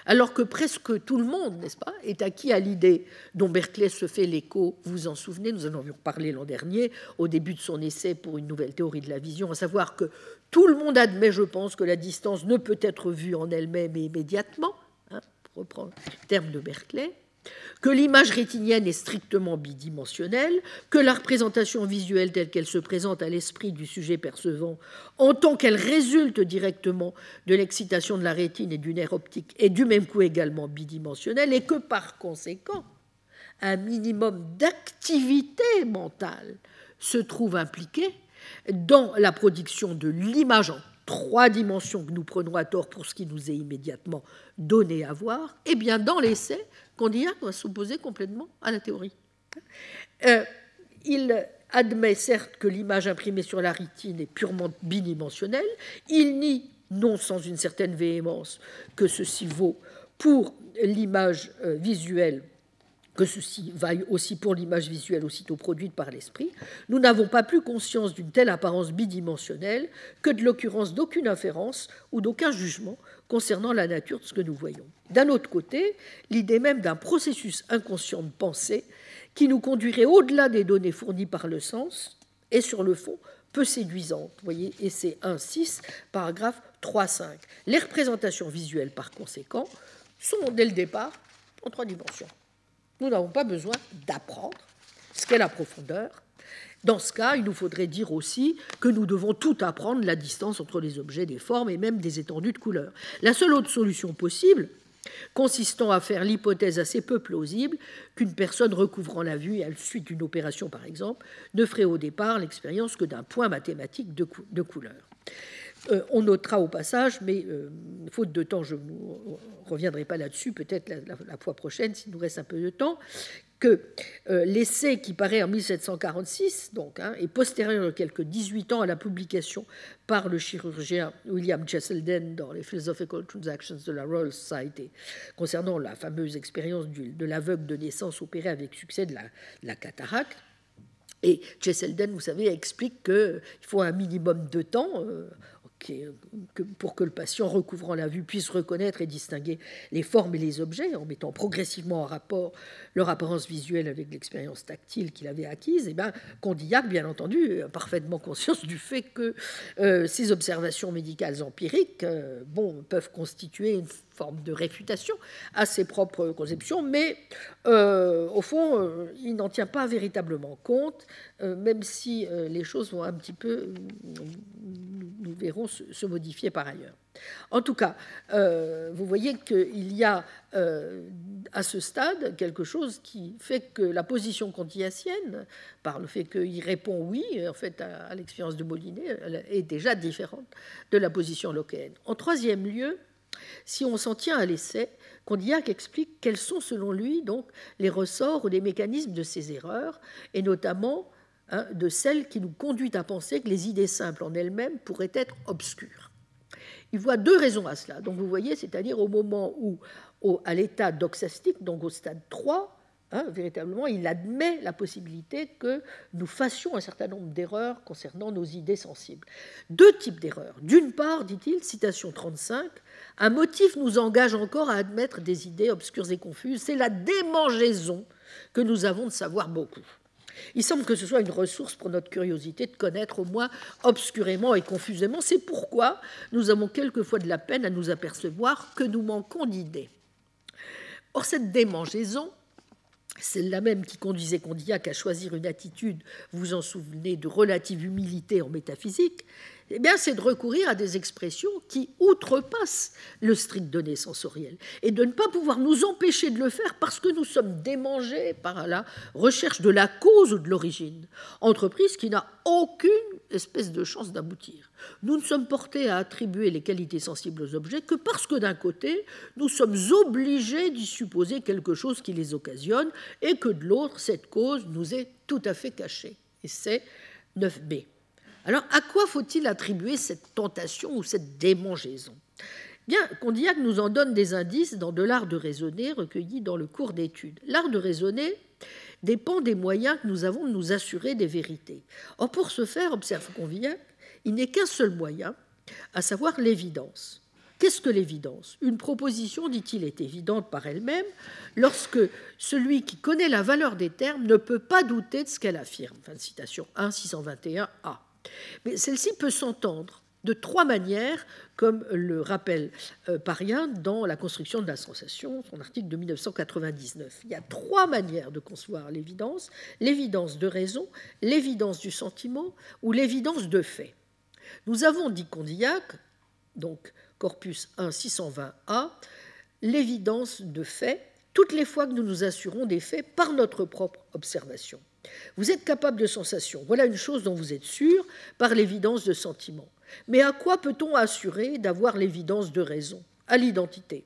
alors que presque tout le monde, n'est-ce pas, est acquis à l'idée dont Berkeley se fait l'écho, vous en souvenez, nous en avions parlé l'an dernier, au début de son essai pour une nouvelle théorie de la vision, à savoir que tout le monde admet, je pense, que la distance ne peut être vue en elle-même immédiatement, hein, pour reprendre le terme de Berkeley, que l'image rétinienne est strictement bidimensionnelle, que la représentation visuelle telle qu'elle se présente à l'esprit du sujet percevant, en tant qu'elle résulte directement de l'excitation de la rétine et du nerf optique, est du même coup également bidimensionnelle, et que par conséquent, un minimum d'activité mentale se trouve impliqué dans la production de l'image trois dimensions que nous prenons à tort pour ce qui nous est immédiatement donné à voir, eh bien, dans l'essai, Condillac va s'opposer complètement à la théorie. Euh, il admet certes que l'image imprimée sur la rétine est purement bidimensionnelle, il nie, non sans une certaine véhémence, que ceci vaut pour l'image euh, visuelle que ceci vaille aussi pour l'image visuelle aussitôt produite par l'esprit, nous n'avons pas plus conscience d'une telle apparence bidimensionnelle que de l'occurrence d'aucune inférence ou d'aucun jugement concernant la nature de ce que nous voyons. D'un autre côté, l'idée même d'un processus inconscient de pensée qui nous conduirait au-delà des données fournies par le sens est sur le fond peu séduisante. Vous voyez, et c'est 1.6, paragraphe 3.5. Les représentations visuelles, par conséquent, sont dès le départ en trois dimensions. Nous n'avons pas besoin d'apprendre ce qu'est la profondeur. Dans ce cas, il nous faudrait dire aussi que nous devons tout apprendre la distance entre les objets, des formes et même des étendues de couleurs. La seule autre solution possible, consistant à faire l'hypothèse assez peu plausible qu'une personne recouvrant la vue à la suite d'une opération, par exemple, ne ferait au départ l'expérience que d'un point mathématique de, de couleur. Euh, on notera au passage, mais euh, faute de temps, je ne reviendrai pas là-dessus, peut-être la, fois prochaine, s'il nous reste un peu de temps, que euh, l'essai qui paraît en 1746, donc, hein, est postérieur de quelques 18 ans à la publication par le chirurgien William Jesselden dans les Philosophical Transactions de la Royal Society concernant la fameuse expérience de l'aveugle de naissance opérée avec succès de la, cataracte. Et Jesselden, vous savez, explique qu'il faut un minimum de temps pour que le patient recouvrant la vue puisse reconnaître et distinguer les formes et les objets en mettant progressivement en rapport leur apparence visuelle avec l'expérience tactile qu'il avait acquise, et eh bien Condillac, bien entendu, a parfaitement conscience du fait que euh, ces observations médicales empiriques euh, bon, peuvent constituer une forme de réfutation à ses propres conceptions, mais euh, au fond, il n'en tient pas véritablement compte, même si les choses vont un petit peu, nous verrons, se modifier par ailleurs. En tout cas, euh, vous voyez qu'il y a euh, à ce stade quelque chose qui fait que la position contillacienne, par le fait qu'il répond oui, en fait, à, l'expérience de Molinet, est déjà différente de la position lochéenne. En troisième lieu, si on s'en tient à l'essai, Condillac explique quels sont, selon lui, donc, les ressorts ou les mécanismes de ces erreurs, et notamment hein, de celles qui nous conduisent à penser que les idées simples en elles-mêmes pourraient être obscures. Il voit deux raisons à cela. Donc vous voyez, c'est-à-dire au moment où, à l'état doxastique, donc au stade 3, hein, véritablement, il admet la possibilité que nous fassions un certain nombre d'erreurs concernant nos idées sensibles. Deux types d'erreurs. D'une part, dit-il, citation 35, un motif nous engage encore à admettre des idées obscures et confuses, c'est la démangeaison que nous avons de savoir beaucoup. Il semble que ce soit une ressource pour notre curiosité de connaître au moins obscurément et confusément. C'est pourquoi nous avons quelquefois de la peine à nous apercevoir que nous manquons d'idées. Or, cette démangeaison, celle-là même qui conduisait Condillac à choisir une attitude, vous en souvenez, de relative humilité en métaphysique, eh bien, c'est de recourir à des expressions qui outrepassent le strict donné sensoriel et de ne pas pouvoir nous empêcher de le faire parce que nous sommes démangés par la recherche de la cause ou de l'origine. Entreprise qui n'a aucune espèce de chance d'aboutir. Nous ne sommes portés à attribuer les qualités sensibles aux objets que parce que d'un côté, nous sommes obligés d'y supposer quelque chose qui les occasionne et que de l'autre, cette cause nous est tout à fait cachée. Et c'est 9b. Alors, à quoi faut-il attribuer cette tentation ou cette démangeaison? Bien, Condillac nous en donne des indices dans de l'art de raisonner recueilli dans le cours d'études. L'art de raisonner dépend des moyens que nous avons de nous assurer des vérités. Or, pour ce faire, observe Condillac, il n'est qu'un seul moyen, à savoir l'évidence. Qu'est-ce que l'évidence? Une proposition, dit-il, est évidente par elle-même lorsque celui qui connaît la valeur des termes ne peut pas douter de ce qu'elle affirme. Fin de citation 1 621a. Mais celle-ci peut s'entendre de trois manières, comme le rappelle euh, Parien dans La construction de la sensation, son article de 1999. Il y a trois manières de concevoir l'évidence l'évidence de raison, l'évidence du sentiment ou l'évidence de fait. Nous avons, dit Condillac, donc corpus 1 620a, l'évidence de fait toutes les fois que nous nous assurons des faits par notre propre observation. Vous êtes capable de sensations. Voilà une chose dont vous êtes sûr par l'évidence de sentiment. Mais à quoi peut-on assurer d'avoir l'évidence de raison? À l'identité.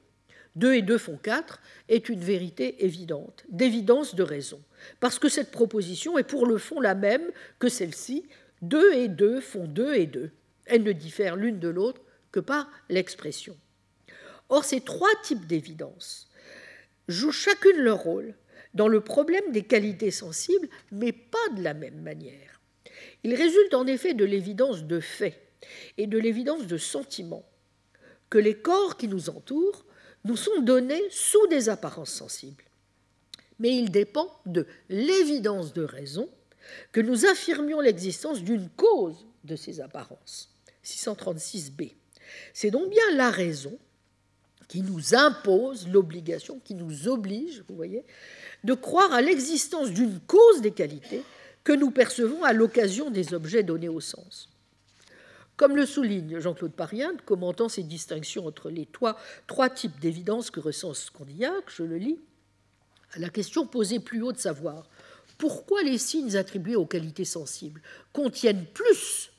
2 et 2 font 4 est une vérité évidente, d'évidence de raison, parce que cette proposition est pour le fond la même que celle-ci, 2 et 2 font 2 et 2. Elles ne diffèrent l'une de l'autre que par l'expression. Or, ces trois types d'évidence jouent chacune leur rôle dans le problème des qualités sensibles, mais pas de la même manière. Il résulte en effet de l'évidence de fait et de l'évidence de sentiment que les corps qui nous entourent nous sont donnés sous des apparences sensibles. Mais il dépend de l'évidence de raison que nous affirmions l'existence d'une cause de ces apparences. 636b. C'est donc bien la raison qui nous impose l'obligation, qui nous oblige, vous voyez, de croire à l'existence d'une cause des qualités que nous percevons à l'occasion des objets donnés au sens. Comme le souligne Jean-Claude Parien, commentant ces distinctions entre les trois, trois types d'évidence que recense Condillac, je le lis, à la question posée plus haut de savoir pourquoi les signes attribués aux qualités sensibles contiennent plus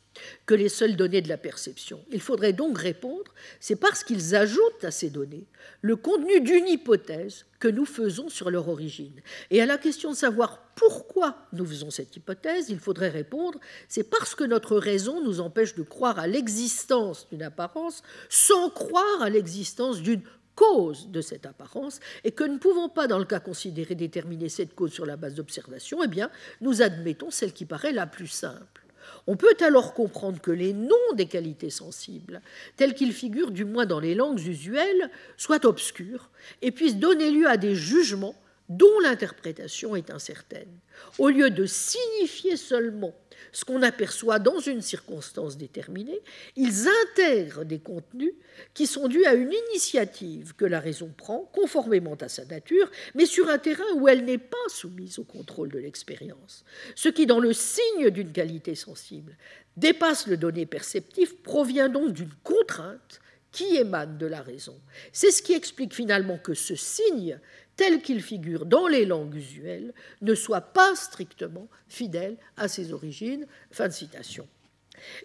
que les seules données de la perception. Il faudrait donc répondre, c'est parce qu'ils ajoutent à ces données le contenu d'une hypothèse que nous faisons sur leur origine. Et à la question de savoir pourquoi nous faisons cette hypothèse, il faudrait répondre, c'est parce que notre raison nous empêche de croire à l'existence d'une apparence sans croire à l'existence d'une cause de cette apparence et que ne pouvons pas, dans le cas considéré, déterminer cette cause sur la base d'observation, eh bien, nous admettons celle qui paraît la plus simple. On peut alors comprendre que les noms des qualités sensibles, tels qu'ils figurent du moins dans les langues usuelles, soient obscurs et puissent donner lieu à des jugements dont l'interprétation est incertaine. Au lieu de signifier seulement ce qu'on aperçoit dans une circonstance déterminée, ils intègrent des contenus qui sont dus à une initiative que la raison prend conformément à sa nature, mais sur un terrain où elle n'est pas soumise au contrôle de l'expérience. Ce qui, dans le signe d'une qualité sensible, dépasse le donné perceptif, provient donc d'une contrainte qui émane de la raison. C'est ce qui explique finalement que ce signe tel qu'il figure dans les langues usuelles, ne soit pas strictement fidèle à ses origines. Fin de citation.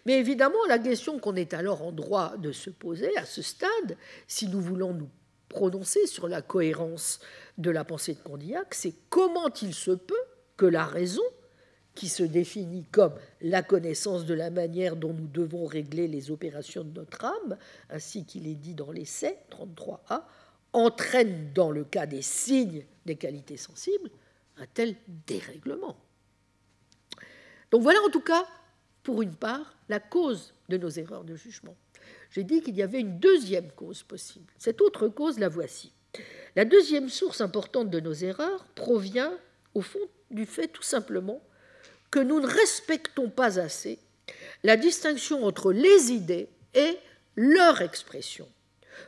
Mais évidemment, la question qu'on est alors en droit de se poser à ce stade, si nous voulons nous prononcer sur la cohérence de la pensée de Condillac, c'est comment il se peut que la raison, qui se définit comme la connaissance de la manière dont nous devons régler les opérations de notre âme, ainsi qu'il est dit dans l'essai 33a, entraîne dans le cas des signes des qualités sensibles un tel dérèglement. Donc voilà en tout cas, pour une part, la cause de nos erreurs de jugement. J'ai dit qu'il y avait une deuxième cause possible. Cette autre cause, la voici. La deuxième source importante de nos erreurs provient, au fond, du fait tout simplement que nous ne respectons pas assez la distinction entre les idées et leur expression.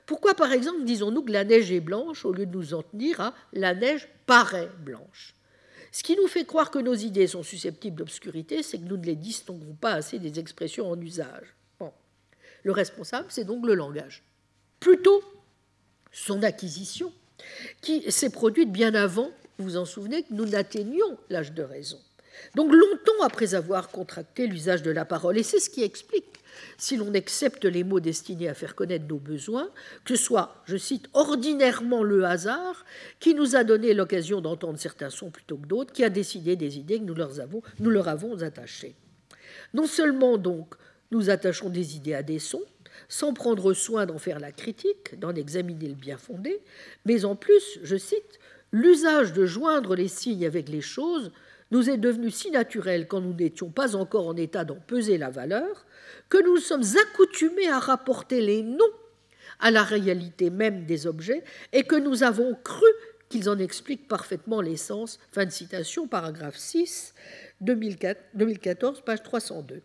Pourquoi, par exemple, disons-nous que la neige est blanche au lieu de nous en tenir à la neige paraît blanche? Ce qui nous fait croire que nos idées sont susceptibles d'obscurité, c'est que nous ne les distinguons pas assez des expressions en usage. Le responsable, c'est donc le langage. Plutôt son acquisition, qui s'est produite bien avant, vous vous en souvenez, que nous n'atteignions l'âge de raison. Donc longtemps après avoir contracté l'usage de la parole. Et c'est ce qui explique si l'on accepte les mots destinés à faire connaître nos besoins, que soit, je cite, ordinairement le hasard qui nous a donné l'occasion d'entendre certains sons plutôt que d'autres, qui a décidé des idées que nous leur avons, nous leur avons attachées. Non seulement donc nous attachons des idées à des sons, sans prendre soin d'en faire la critique, d'en examiner le bien fondé, mais en plus, je cite, l'usage de joindre les signes avec les choses nous est devenu si naturel quand nous n'étions pas encore en état d'en peser la valeur, que nous sommes accoutumés à rapporter les noms à la réalité même des objets et que nous avons cru qu'ils en expliquent parfaitement l'essence. Fin de citation, paragraphe 6, 2014, page 302.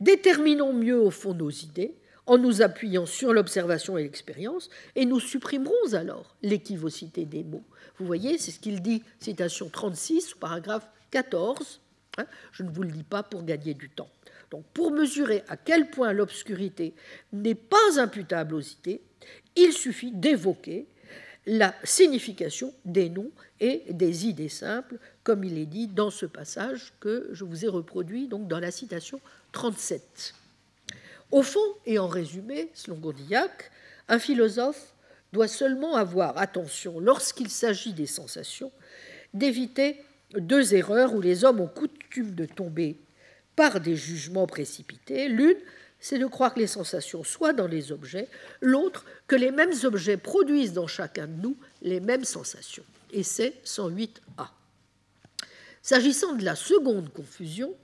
Déterminons mieux au fond nos idées en nous appuyant sur l'observation et l'expérience, et nous supprimerons alors l'équivocité des mots. Vous voyez, c'est ce qu'il dit, citation 36, paragraphe 14. Hein, je ne vous le dis pas pour gagner du temps. Donc, pour mesurer à quel point l'obscurité n'est pas imputable aux idées, il suffit d'évoquer la signification des noms et des idées simples, comme il est dit dans ce passage que je vous ai reproduit donc dans la citation 37. Au fond, et en résumé, selon Gondillac, un philosophe doit seulement avoir attention, lorsqu'il s'agit des sensations, d'éviter deux erreurs où les hommes ont coutume de tomber par des jugements précipités. L'une, c'est de croire que les sensations soient dans les objets, l'autre, que les mêmes objets produisent dans chacun de nous les mêmes sensations. Et c'est 108a. S'agissant de la seconde confusion,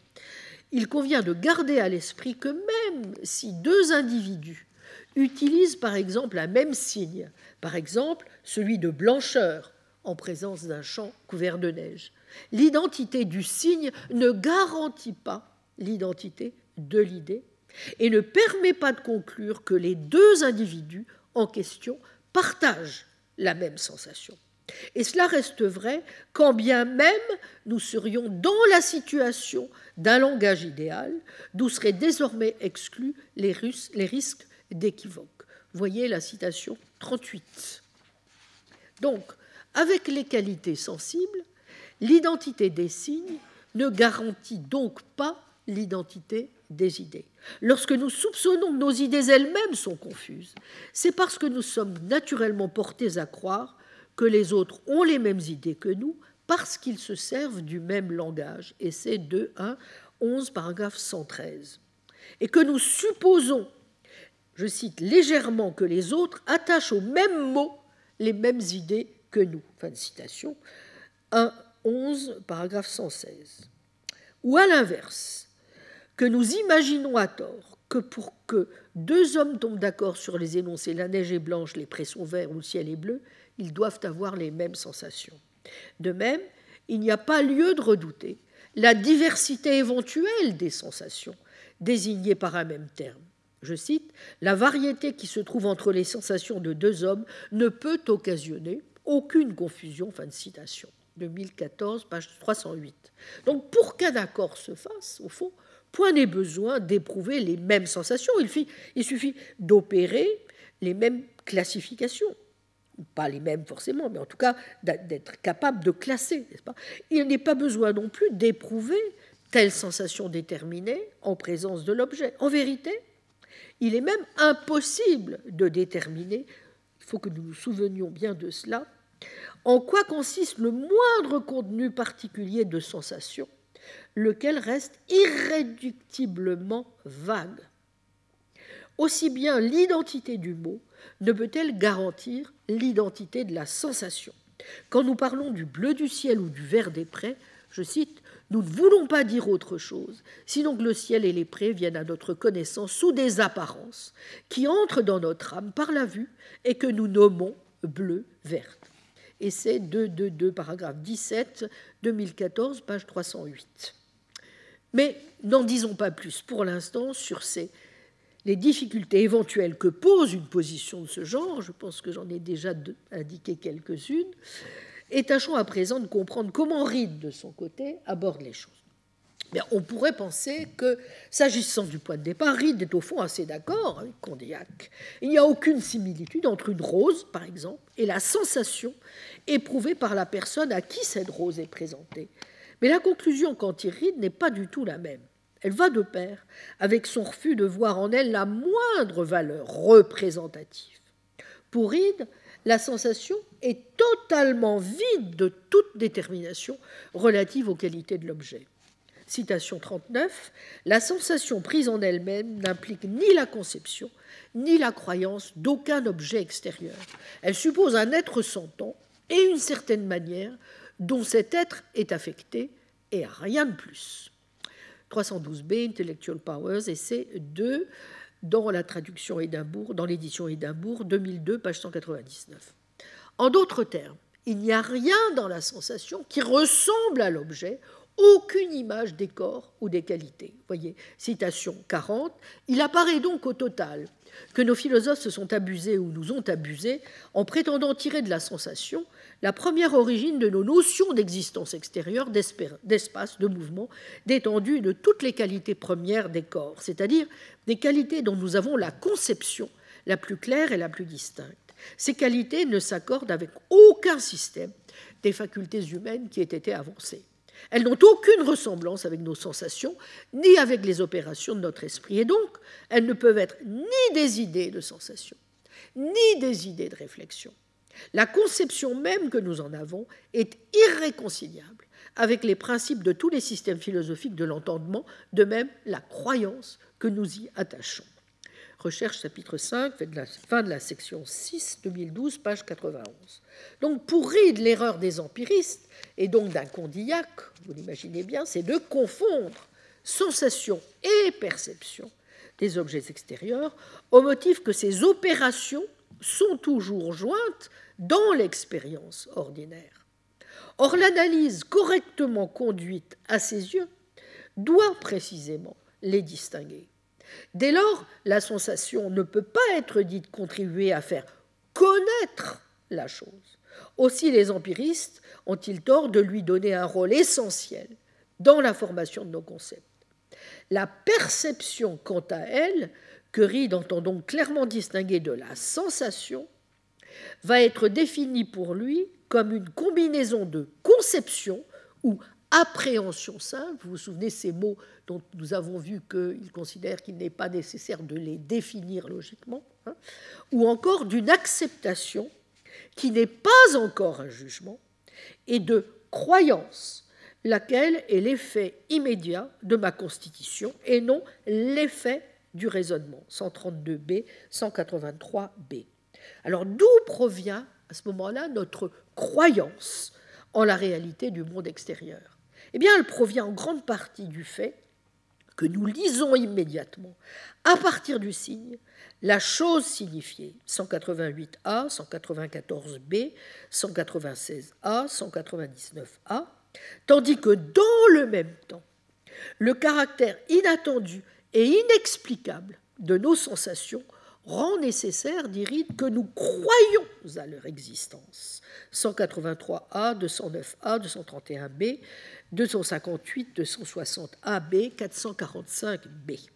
il convient de garder à l'esprit que même si deux individus utilisent par exemple un même signe, par exemple celui de blancheur en présence d'un champ couvert de neige, l'identité du signe ne garantit pas l'identité de l'idée et ne permet pas de conclure que les deux individus en question partagent la même sensation. Et cela reste vrai quand bien même nous serions dans la situation d'un langage idéal, d'où seraient désormais exclus les, risques d'équivoque. Voyez la citation 38. Donc, avec les qualités sensibles, l'identité des signes ne garantit donc pas l'identité des idées. Lorsque nous soupçonnons que nos idées elles-mêmes sont confuses, c'est parce que nous sommes naturellement portés à croire que les autres ont les mêmes idées que nous parce qu'ils se servent du même langage. Et c'est 2, 1, 11, paragraphe 113. Et que nous supposons, je cite légèrement, que les autres attachent aux mêmes mots les mêmes idées que nous. Fin de citation. 1, 11, paragraphe 116. Ou à l'inverse, que nous imaginons à tort que pour que deux hommes tombent d'accord sur les énoncés la neige est blanche, les prés sont verts ou le ciel est bleu, ils doivent avoir les mêmes sensations. De même, il n'y a pas lieu de redouter la diversité éventuelle des sensations désignées par un même terme. Je cite, La variété qui se trouve entre les sensations de deux hommes ne peut occasionner aucune confusion. Fin de citation. 2014, page 308. Donc, pour qu'un accord se fasse, au fond, point n'est besoin d'éprouver les mêmes sensations. Il, suffit d'opérer les mêmes classifications pas les mêmes forcément, mais en tout cas d'être capable de classer, Il n'est pas besoin non plus d'éprouver telle sensation déterminée en présence de l'objet. En vérité, il est même impossible de déterminer, il faut que nous nous souvenions bien de cela, en quoi consiste le moindre contenu particulier de sensation, lequel reste irréductiblement vague. Aussi bien l'identité du mot ne peut-elle garantir l'identité de la sensation Quand nous parlons du bleu du ciel ou du vert des prés, je cite, nous ne voulons pas dire autre chose, sinon que le ciel et les prés viennent à notre connaissance sous des apparences qui entrent dans notre âme par la vue et que nous nommons bleu, verte. Et c'est 222, paragraphe 17, 2014, page 308. Mais n'en disons pas plus pour l'instant sur les difficultés éventuelles que pose une position de ce genre, je pense que j'en ai déjà indiqué quelques-unes, et tâchons à présent de comprendre comment Reed, de son côté, aborde les choses. on pourrait penser que, s'agissant du point de départ, Reed est au fond assez d'accord avec Condillac. Il n'y a aucune similitude entre une rose, par exemple, et la sensation éprouvée par la personne à qui cette rose est présentée. Mais la conclusion Reed n'est pas du tout la même. Elle va de pair avec son refus de voir en elle la moindre valeur représentative. Pour Reed, la sensation est totalement vide de toute détermination relative aux qualités de l'objet. Citation 39, La sensation prise en elle-même n'implique ni la conception, ni la croyance d'aucun objet extérieur. Elle suppose un être sentant et une certaine manière dont cet être est affecté et rien de plus. 312b, Intellectual Powers, c'est 2 dans la traduction Édimbourg, dans l'édition Édimbourg, 2002, page 199. En d'autres termes, il n'y a rien dans la sensation qui ressemble à l'objet, aucune image des corps ou des qualités. Voyez, citation 40. Il apparaît donc au total que nos philosophes se sont abusés ou nous ont abusés en prétendant tirer de la sensation la première origine de nos notions d'existence extérieure, d'espace, de mouvement, d'étendue, de toutes les qualités premières des corps, c'est-à-dire des qualités dont nous avons la conception la plus claire et la plus distincte. Ces qualités ne s'accordent avec aucun système des facultés humaines qui ait été avancé. Elles n'ont aucune ressemblance avec nos sensations, ni avec les opérations de notre esprit. Et donc, elles ne peuvent être ni des idées de sensation, ni des idées de réflexion. La conception même que nous en avons est irréconciliable avec les principes de tous les systèmes philosophiques de l'entendement, de même la croyance que nous y attachons. Recherche chapitre 5, fin de la section 6, 2012, page 91. Donc pour Reed, l'erreur des empiristes, et donc d'un Condillac, vous l'imaginez bien, c'est de confondre sensation et perception des objets extérieurs au motif que ces opérations sont toujours jointes dans l'expérience ordinaire. Or, l'analyse correctement conduite à ses yeux doit précisément les distinguer. Dès lors, la sensation ne peut pas être dite contribuer à faire connaître la chose. Aussi les empiristes ont-ils tort de lui donner un rôle essentiel dans la formation de nos concepts. La perception, quant à elle, que Reed entend donc clairement distinguer de la sensation, va être définie pour lui comme une combinaison de conception ou appréhension simple. Vous vous souvenez ces mots dont nous avons vu qu'il considère qu'il n'est pas nécessaire de les définir logiquement, hein, ou encore d'une acceptation qui n'est pas encore un jugement, et de croyance, laquelle est l'effet immédiat de ma constitution et non l'effet du raisonnement. 132b, 183b. Alors d'où provient à ce moment-là notre croyance en la réalité du monde extérieur? Eh bien, elle provient en grande partie du fait que nous lisons immédiatement, à partir du signe, la chose signifiée 188a, 194b, 196a, 199a, tandis que dans le même temps, le caractère inattendu et inexplicable de nos sensations rend nécessaire, dit que nous croyons à leur existence. 183A, 209A, 231B, 258, 260AB, 445B.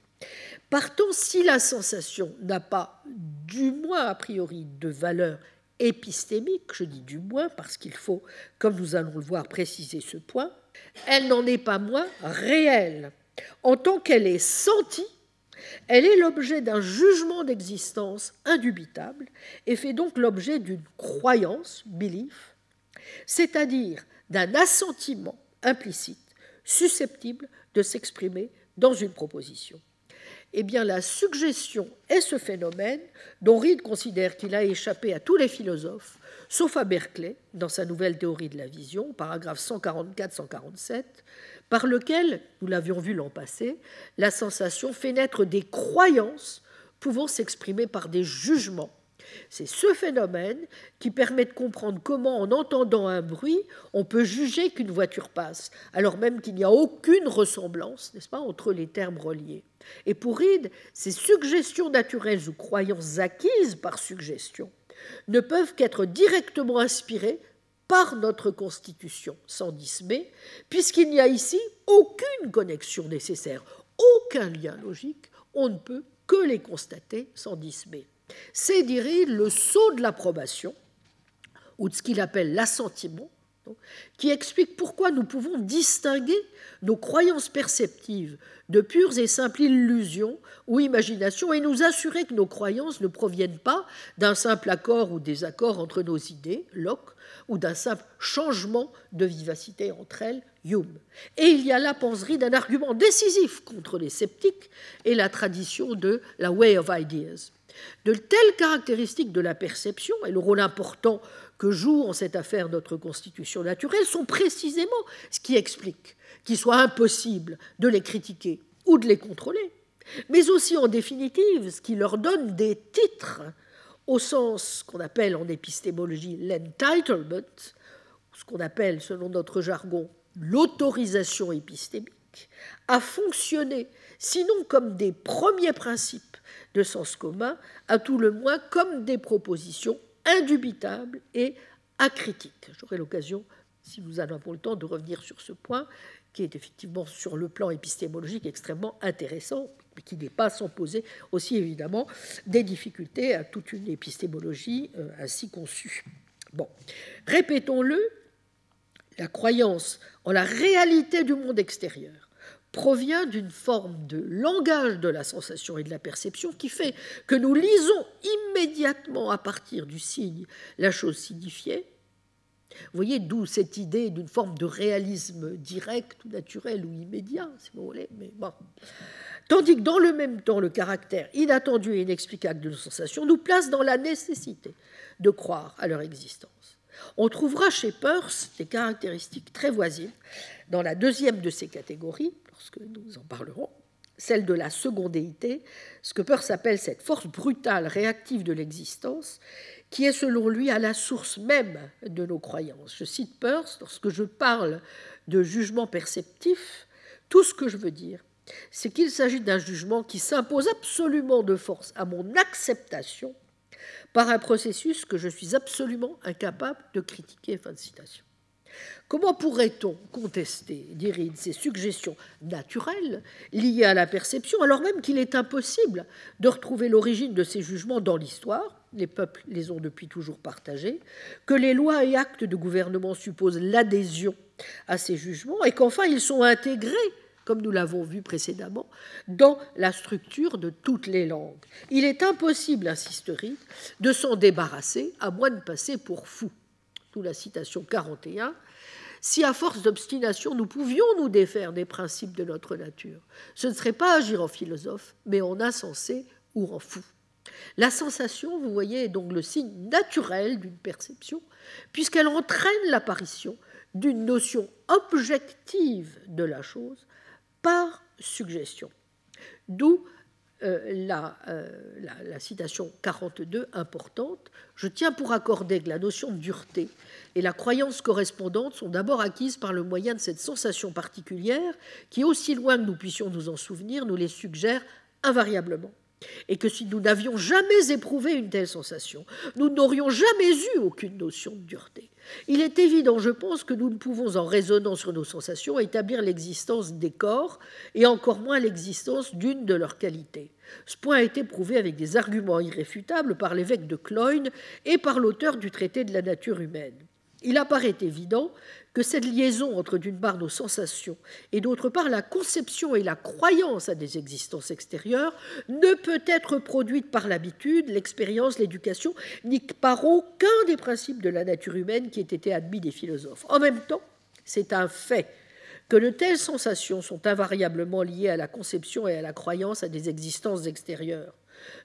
Partant, si la sensation n'a pas, du moins a priori, de valeur épistémique, je dis du moins parce qu'il faut, comme nous allons le voir, préciser ce point, elle n'en est pas moins réelle. En tant qu'elle est sentie, elle est l'objet d'un jugement d'existence indubitable et fait donc l'objet d'une croyance, belief, c'est-à-dire d'un assentiment implicite susceptible de s'exprimer dans une proposition. Eh bien, la suggestion est ce phénomène dont Reed considère qu'il a échappé à tous les philosophes, sauf à Berkeley, dans sa nouvelle théorie de la vision, paragraphe 144-147, par lequel, nous l'avions vu l'an passé, la sensation fait naître des croyances pouvant s'exprimer par des jugements c'est ce phénomène qui permet de comprendre comment, en entendant un bruit, on peut juger qu'une voiture passe, alors même qu'il n'y a aucune ressemblance, n'est-ce pas, entre les termes reliés. Et pour Reed, ces suggestions naturelles ou croyances acquises par suggestion ne peuvent qu'être directement inspirées par notre constitution, sans dismé, puisqu'il n'y a ici aucune connexion nécessaire, aucun lien logique, on ne peut que les constater sans dismé. C'est, dirait le saut de l'approbation, ou de ce qu'il appelle l'assentiment, qui explique pourquoi nous pouvons distinguer nos croyances perceptives de pures et simples illusions ou imaginations et nous assurer que nos croyances ne proviennent pas d'un simple accord ou désaccord entre nos idées, Locke, ou d'un simple changement de vivacité entre elles, Hume. Et il y a la penserie d'un argument décisif contre les sceptiques et la tradition de la Way of Ideas. De telles caractéristiques de la perception et le rôle important que joue en cette affaire notre constitution naturelle sont précisément ce qui explique qu'il soit impossible de les critiquer ou de les contrôler, mais aussi en définitive ce qui leur donne des titres au sens qu'on appelle en épistémologie l'entitlement, ce qu'on appelle selon notre jargon l'autorisation épistémique, à fonctionner sinon comme des premiers principes de sens commun, à tout le moins comme des propositions indubitables et acritiques. J'aurai l'occasion, si nous en avons le temps, de revenir sur ce point, qui est effectivement sur le plan épistémologique extrêmement intéressant, mais qui n'est pas sans poser aussi évidemment des difficultés à toute une épistémologie euh, ainsi conçue. Bon, répétons-le, la croyance en la réalité du monde extérieur provient d'une forme de langage de la sensation et de la perception qui fait que nous lisons immédiatement à partir du signe la chose signifiée. Vous voyez d'où cette idée d'une forme de réalisme direct ou naturel ou immédiat, si vous voulez, mais bon. Tandis que dans le même temps, le caractère inattendu et inexplicable de nos sensations nous place dans la nécessité de croire à leur existence. On trouvera chez Peirce des caractéristiques très voisines dans la deuxième de ces catégories, lorsque nous en parlerons, celle de la secondéité, ce que Peirce appelle cette force brutale, réactive de l'existence, qui est selon lui à la source même de nos croyances. Je cite Peirce, lorsque je parle de jugement perceptif, tout ce que je veux dire, c'est qu'il s'agit d'un jugement qui s'impose absolument de force à mon acceptation par un processus que je suis absolument incapable de critiquer. Fin de citation. Comment pourrait-on contester, dit ces suggestions naturelles liées à la perception, alors même qu'il est impossible de retrouver l'origine de ces jugements dans l'histoire Les peuples les ont depuis toujours partagés, que les lois et actes de gouvernement supposent l'adhésion à ces jugements et qu'enfin ils sont intégrés comme nous l'avons vu précédemment, dans la structure de toutes les langues. Il est impossible, insiste Reed, de s'en débarrasser à moins de passer pour fou. Tout la citation 41. Si à force d'obstination nous pouvions nous défaire des principes de notre nature, ce ne serait pas agir en philosophe, mais en insensé ou en fou. La sensation, vous voyez, est donc le signe naturel d'une perception, puisqu'elle entraîne l'apparition d'une notion objective de la chose par suggestion. D'où euh, euh, la, citation 42 importante. Je tiens pour accorder que la notion de dureté et la croyance correspondante sont d'abord acquises par le moyen de cette sensation particulière qui, aussi loin que nous puissions nous en souvenir, nous les suggère invariablement et que si nous n'avions jamais éprouvé une telle sensation, nous n'aurions jamais eu aucune notion de dureté. Il est évident, je pense, que nous ne pouvons, en raisonnant sur nos sensations, établir l'existence des corps, et encore moins l'existence d'une de leurs qualités. Ce point a été prouvé avec des arguments irréfutables par l'évêque de Cloyne et par l'auteur du traité de la nature humaine. Il apparaît évident que cette liaison entre d'une part nos sensations et d'autre part la conception et la croyance à des existences extérieures ne peut être produite par l'habitude, l'expérience, l'éducation, ni par aucun des principes de la nature humaine qui aient été admis des philosophes. En même temps, c'est un fait que de telles sensations sont invariablement liées à la conception et à la croyance à des existences extérieures.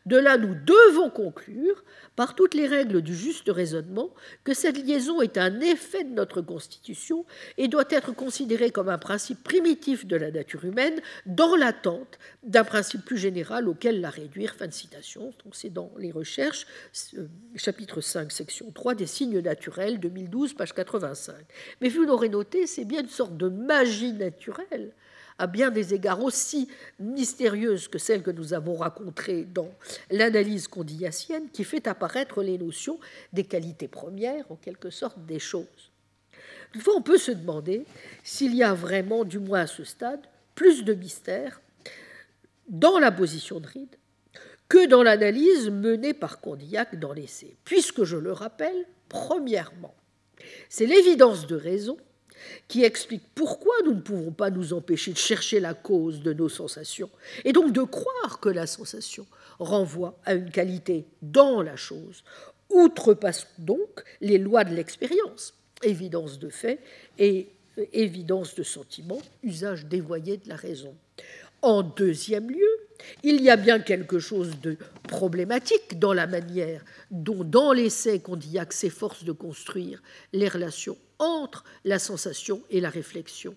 De là, nous devons conclure, par toutes les règles du juste raisonnement, que cette liaison est un effet de notre constitution et doit être considérée comme un principe primitif de la nature humaine dans l'attente d'un principe plus général auquel la réduire. Fin de citation. Donc c'est dans les recherches, euh, chapitre 5, section 3, des signes naturels, 2012, page 85. Mais vous l'aurez noté, c'est bien une sorte de magie naturelle à bien des égards aussi mystérieuse que celle que nous avons rencontrée dans l'analyse condillacienne, qui fait apparaître les notions des qualités premières, en quelque sorte, des choses. Toutefois, on peut se demander s'il y a vraiment, du moins à ce stade, plus de mystère dans la position de Ride que dans l'analyse menée par Condillac dans l'essai, puisque, je le rappelle, premièrement, c'est l'évidence de raison qui explique pourquoi nous ne pouvons pas nous empêcher de chercher la cause de nos sensations, et donc de croire que la sensation renvoie à une qualité dans la chose, outrepassons donc les lois de l'expérience, évidence de fait et évidence de sentiment, usage dévoyé de la raison. En deuxième lieu, il y a bien quelque chose de problématique dans la manière dont, dans l'essai Condillac s'efforce de construire les relations entre la sensation et la réflexion.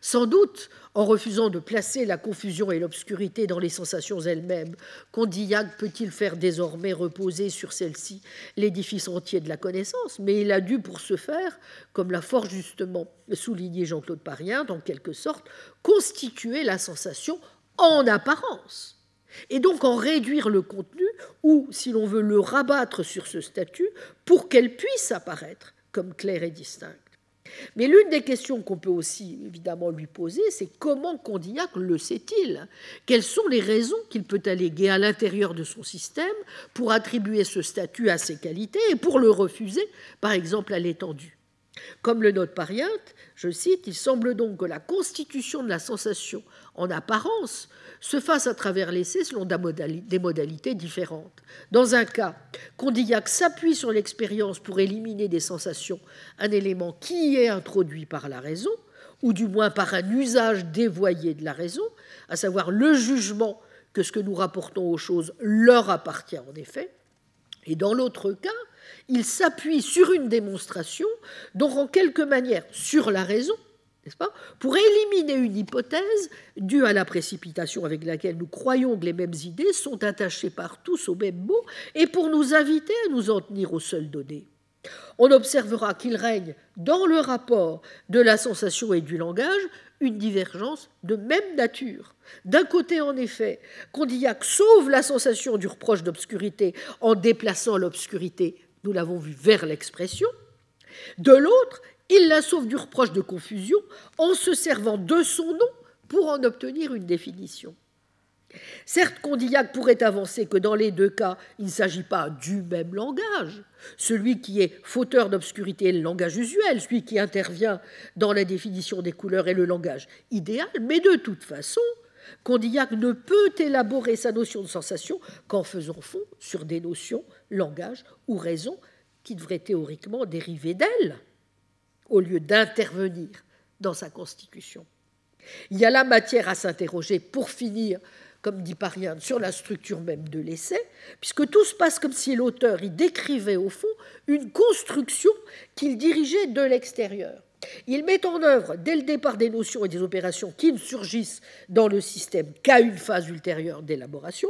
Sans doute, en refusant de placer la confusion et l'obscurité dans les sensations elles-mêmes, Condillac peut-il faire désormais reposer sur celles-ci l'édifice entier de la connaissance, mais il a dû pour ce faire, comme l'a fort justement souligné Jean-Claude Parien, en quelque sorte, constituer la sensation en apparence, et donc en réduire le contenu, ou, si l'on veut, le rabattre sur ce statut, pour qu'elle puisse apparaître comme claire et distincte. Mais l'une des questions qu'on peut aussi évidemment lui poser, c'est comment Condillac le sait-il? Quelles sont les raisons qu'il peut alléguer à l'intérieur de son système pour attribuer ce statut à ses qualités et pour le refuser, par exemple, à l'étendue? Comme le note Pariente, je cite, il semble donc que la constitution de la sensation, en apparence, se fasse à travers l'essai selon des modalités différentes. Dans un cas, Condillac s'appuie sur l'expérience pour éliminer des sensations un élément qui y est introduit par la raison, ou du moins par un usage dévoyé de la raison, à savoir le jugement que ce que nous rapportons aux choses leur appartient en effet. Et dans l'autre cas, il s'appuie sur une démonstration, donc en quelque manière sur la raison, n'est-ce pas, pour éliminer une hypothèse due à la précipitation avec laquelle nous croyons que les mêmes idées sont attachées par tous au même mot et pour nous inviter à nous en tenir aux seules données. On observera qu'il règne dans le rapport de la sensation et du langage une divergence de même nature. D'un côté, en effet, Condillac sauve la sensation du reproche d'obscurité en déplaçant l'obscurité nous l'avons vu, vers l'expression. De l'autre, il la sauve du reproche de confusion en se servant de son nom pour en obtenir une définition. Certes, Condillac pourrait avancer que dans les deux cas, il ne s'agit pas du même langage. Celui qui est fauteur d'obscurité est le langage usuel, celui qui intervient dans la définition des couleurs est le langage idéal, mais de toute façon, Condillac ne peut élaborer sa notion de sensation qu'en faisant fond sur des notions, langage ou raison qui devraient théoriquement dériver d'elle, au lieu d'intervenir dans sa constitution. Il y a la matière à s'interroger pour finir, comme dit Parian, sur la structure même de l'essai, puisque tout se passe comme si l'auteur y décrivait au fond une construction qu'il dirigeait de l'extérieur. Il met en œuvre dès le départ des notions et des opérations qui ne surgissent dans le système qu'à une phase ultérieure d'élaboration.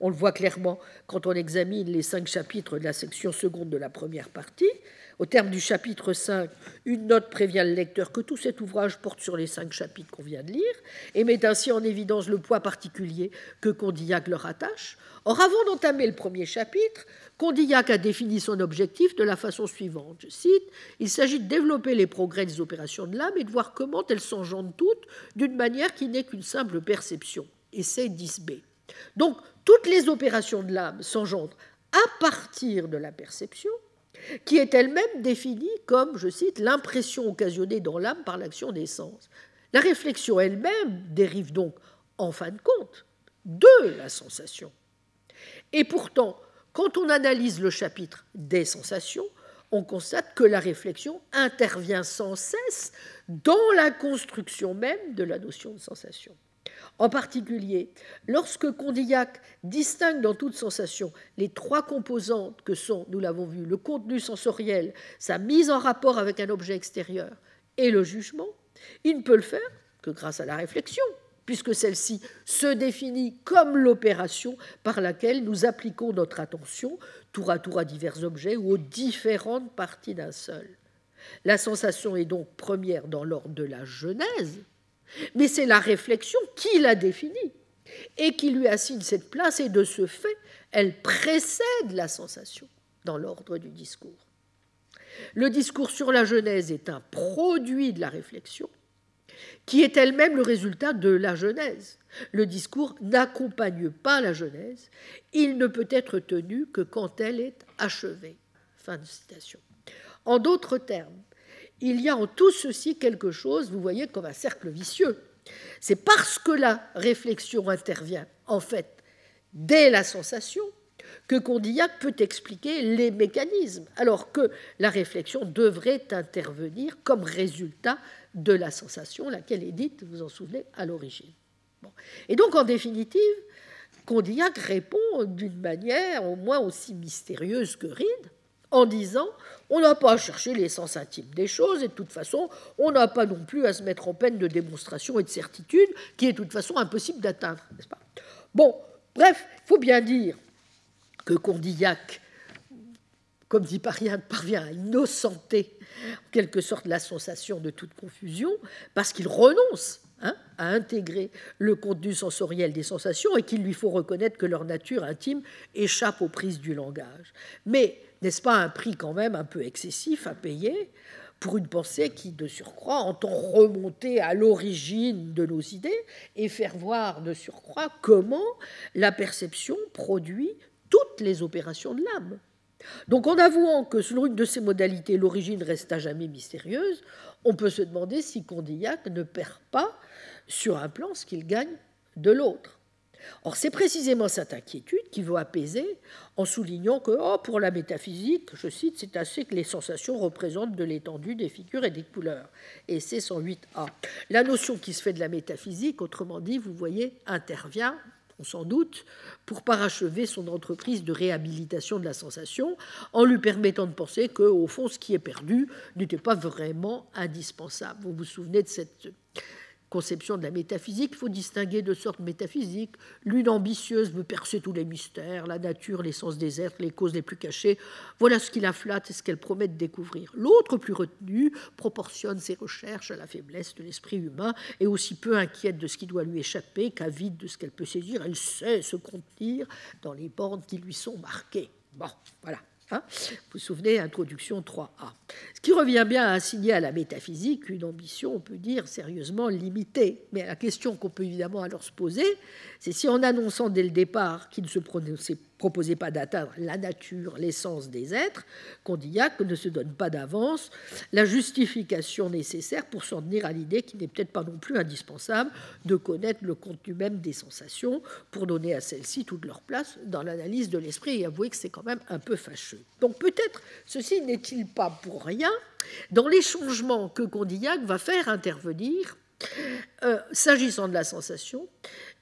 On le voit clairement quand on examine les cinq chapitres de la section seconde de la première partie. Au terme du chapitre 5, une note prévient le lecteur que tout cet ouvrage porte sur les cinq chapitres qu'on vient de lire et met ainsi en évidence le poids particulier que Condillac leur attache. Or, avant d'entamer le premier chapitre, Condillac a défini son objectif de la façon suivante. Je cite Il s'agit de développer les progrès des opérations de l'âme et de voir comment elles s'engendrent toutes d'une manière qui n'est qu'une simple perception. Essai 10b. Donc, toutes les opérations de l'âme s'engendrent à partir de la perception, qui est elle-même définie comme, je cite, l'impression occasionnée dans l'âme par l'action des sens. La réflexion elle-même dérive donc, en fin de compte, de la sensation. Et pourtant, quand on analyse le chapitre des sensations, on constate que la réflexion intervient sans cesse dans la construction même de la notion de sensation. En particulier, lorsque Condillac distingue dans toute sensation les trois composantes que sont, nous l'avons vu, le contenu sensoriel, sa mise en rapport avec un objet extérieur et le jugement, il ne peut le faire que grâce à la réflexion, puisque celle-ci se définit comme l'opération par laquelle nous appliquons notre attention tour à tour à divers objets ou aux différentes parties d'un seul. La sensation est donc première dans l'ordre de la Genèse, mais c'est la réflexion qui la définit et qui lui assigne cette place, et de ce fait, elle précède la sensation dans l'ordre du discours. Le discours sur la Genèse est un produit de la réflexion, qui est elle-même le résultat de la Genèse. Le discours n'accompagne pas la Genèse, il ne peut être tenu que quand elle est achevée. Fin de citation. En d'autres termes, il y a en tout ceci quelque chose, vous voyez, comme un cercle vicieux. C'est parce que la réflexion intervient, en fait, dès la sensation, que Condillac peut expliquer les mécanismes, alors que la réflexion devrait intervenir comme résultat de la sensation, laquelle est dite, vous vous en souvenez, à l'origine. Et donc, en définitive, Condillac répond d'une manière au moins aussi mystérieuse que ride, en disant on n'a pas à chercher l'essence intime des choses, et de toute façon, on n'a pas non plus à se mettre en peine de démonstration et de certitude, qui est de toute façon impossible d'atteindre, n'est-ce pas? Bon, bref, il faut bien dire que Condillac, comme dit Parien, parvient à innocenter en quelque sorte la sensation de toute confusion, parce qu'il renonce hein, à intégrer le contenu sensoriel des sensations et qu'il lui faut reconnaître que leur nature intime échappe aux prises du langage. Mais n'est-ce pas un prix quand même un peu excessif à payer pour une pensée qui, de surcroît, entend remonter à l'origine de nos idées et faire voir de surcroît comment la perception produit toutes les opérations de l'âme? Donc en avouant que selon une de ces modalités, l'origine reste à jamais mystérieuse, on peut se demander si Condillac ne perd pas sur un plan ce qu'il gagne de l'autre. Or, c'est précisément cette inquiétude qu'il veut apaiser en soulignant que, oh, pour la métaphysique, je cite, c'est assez que les sensations représentent de l'étendue des figures et des couleurs. Et c'est 108a. La notion qui se fait de la métaphysique, autrement dit, vous voyez, intervient on s'en doute, pour parachever son entreprise de réhabilitation de la sensation, en lui permettant de penser que, au fond, ce qui est perdu n'était pas vraiment indispensable. Vous vous souvenez de cette conception de la métaphysique, il faut distinguer deux sortes métaphysiques. L'une ambitieuse veut percer tous les mystères, la nature, l'essence des êtres, les causes les plus cachées. Voilà ce qui la flatte et ce qu'elle promet de découvrir. L'autre, plus retenue, proportionne ses recherches à la faiblesse de l'esprit humain et aussi peu inquiète de ce qui doit lui échapper qu'avide de ce qu'elle peut saisir. Elle sait se contenir dans les bornes qui lui sont marquées. Bon, voilà. Hein vous vous souvenez, introduction 3a. Ce qui revient bien à assigner à la métaphysique une ambition, on peut dire, sérieusement limitée. Mais la question qu'on peut évidemment alors se poser, c'est si en annonçant dès le départ qu'il ne se proposait pas d'atteindre la nature, l'essence des êtres, Condillac ne se donne pas d'avance la justification nécessaire pour s'en tenir à l'idée qu'il n'est peut-être pas non plus indispensable de connaître le contenu même des sensations pour donner à celles-ci toute leur place dans l'analyse de l'esprit et avouer que c'est quand même un peu fâcheux. Donc peut-être ceci n'est-il pas pour rien dans les changements que Condillac va faire intervenir euh, s'agissant de la sensation,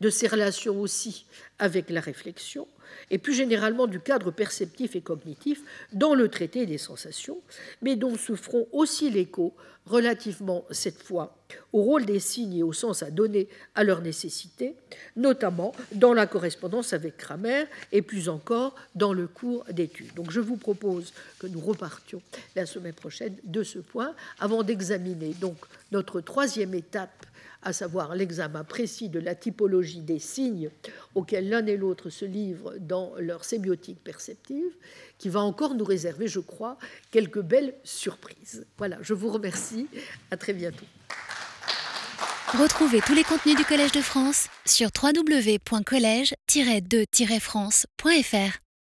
de ses relations aussi avec la réflexion, et plus généralement du cadre perceptif et cognitif dans le traité des sensations, mais dont se feront aussi l'écho relativement cette fois au rôle des signes et au sens à donner à leur nécessité, notamment dans la correspondance avec Kramer et plus encore dans le cours d'études. Donc je vous propose que nous repartions la semaine prochaine de ce point avant d'examiner donc notre troisième étape à savoir l'examen précis de la typologie des signes auxquels l'un et l'autre se livrent dans leur sémiotique perceptive, qui va encore nous réserver, je crois, quelques belles surprises. Voilà, je vous remercie. À très bientôt. Retrouvez tous les contenus du Collège de France sur www.colège-2-france.fr.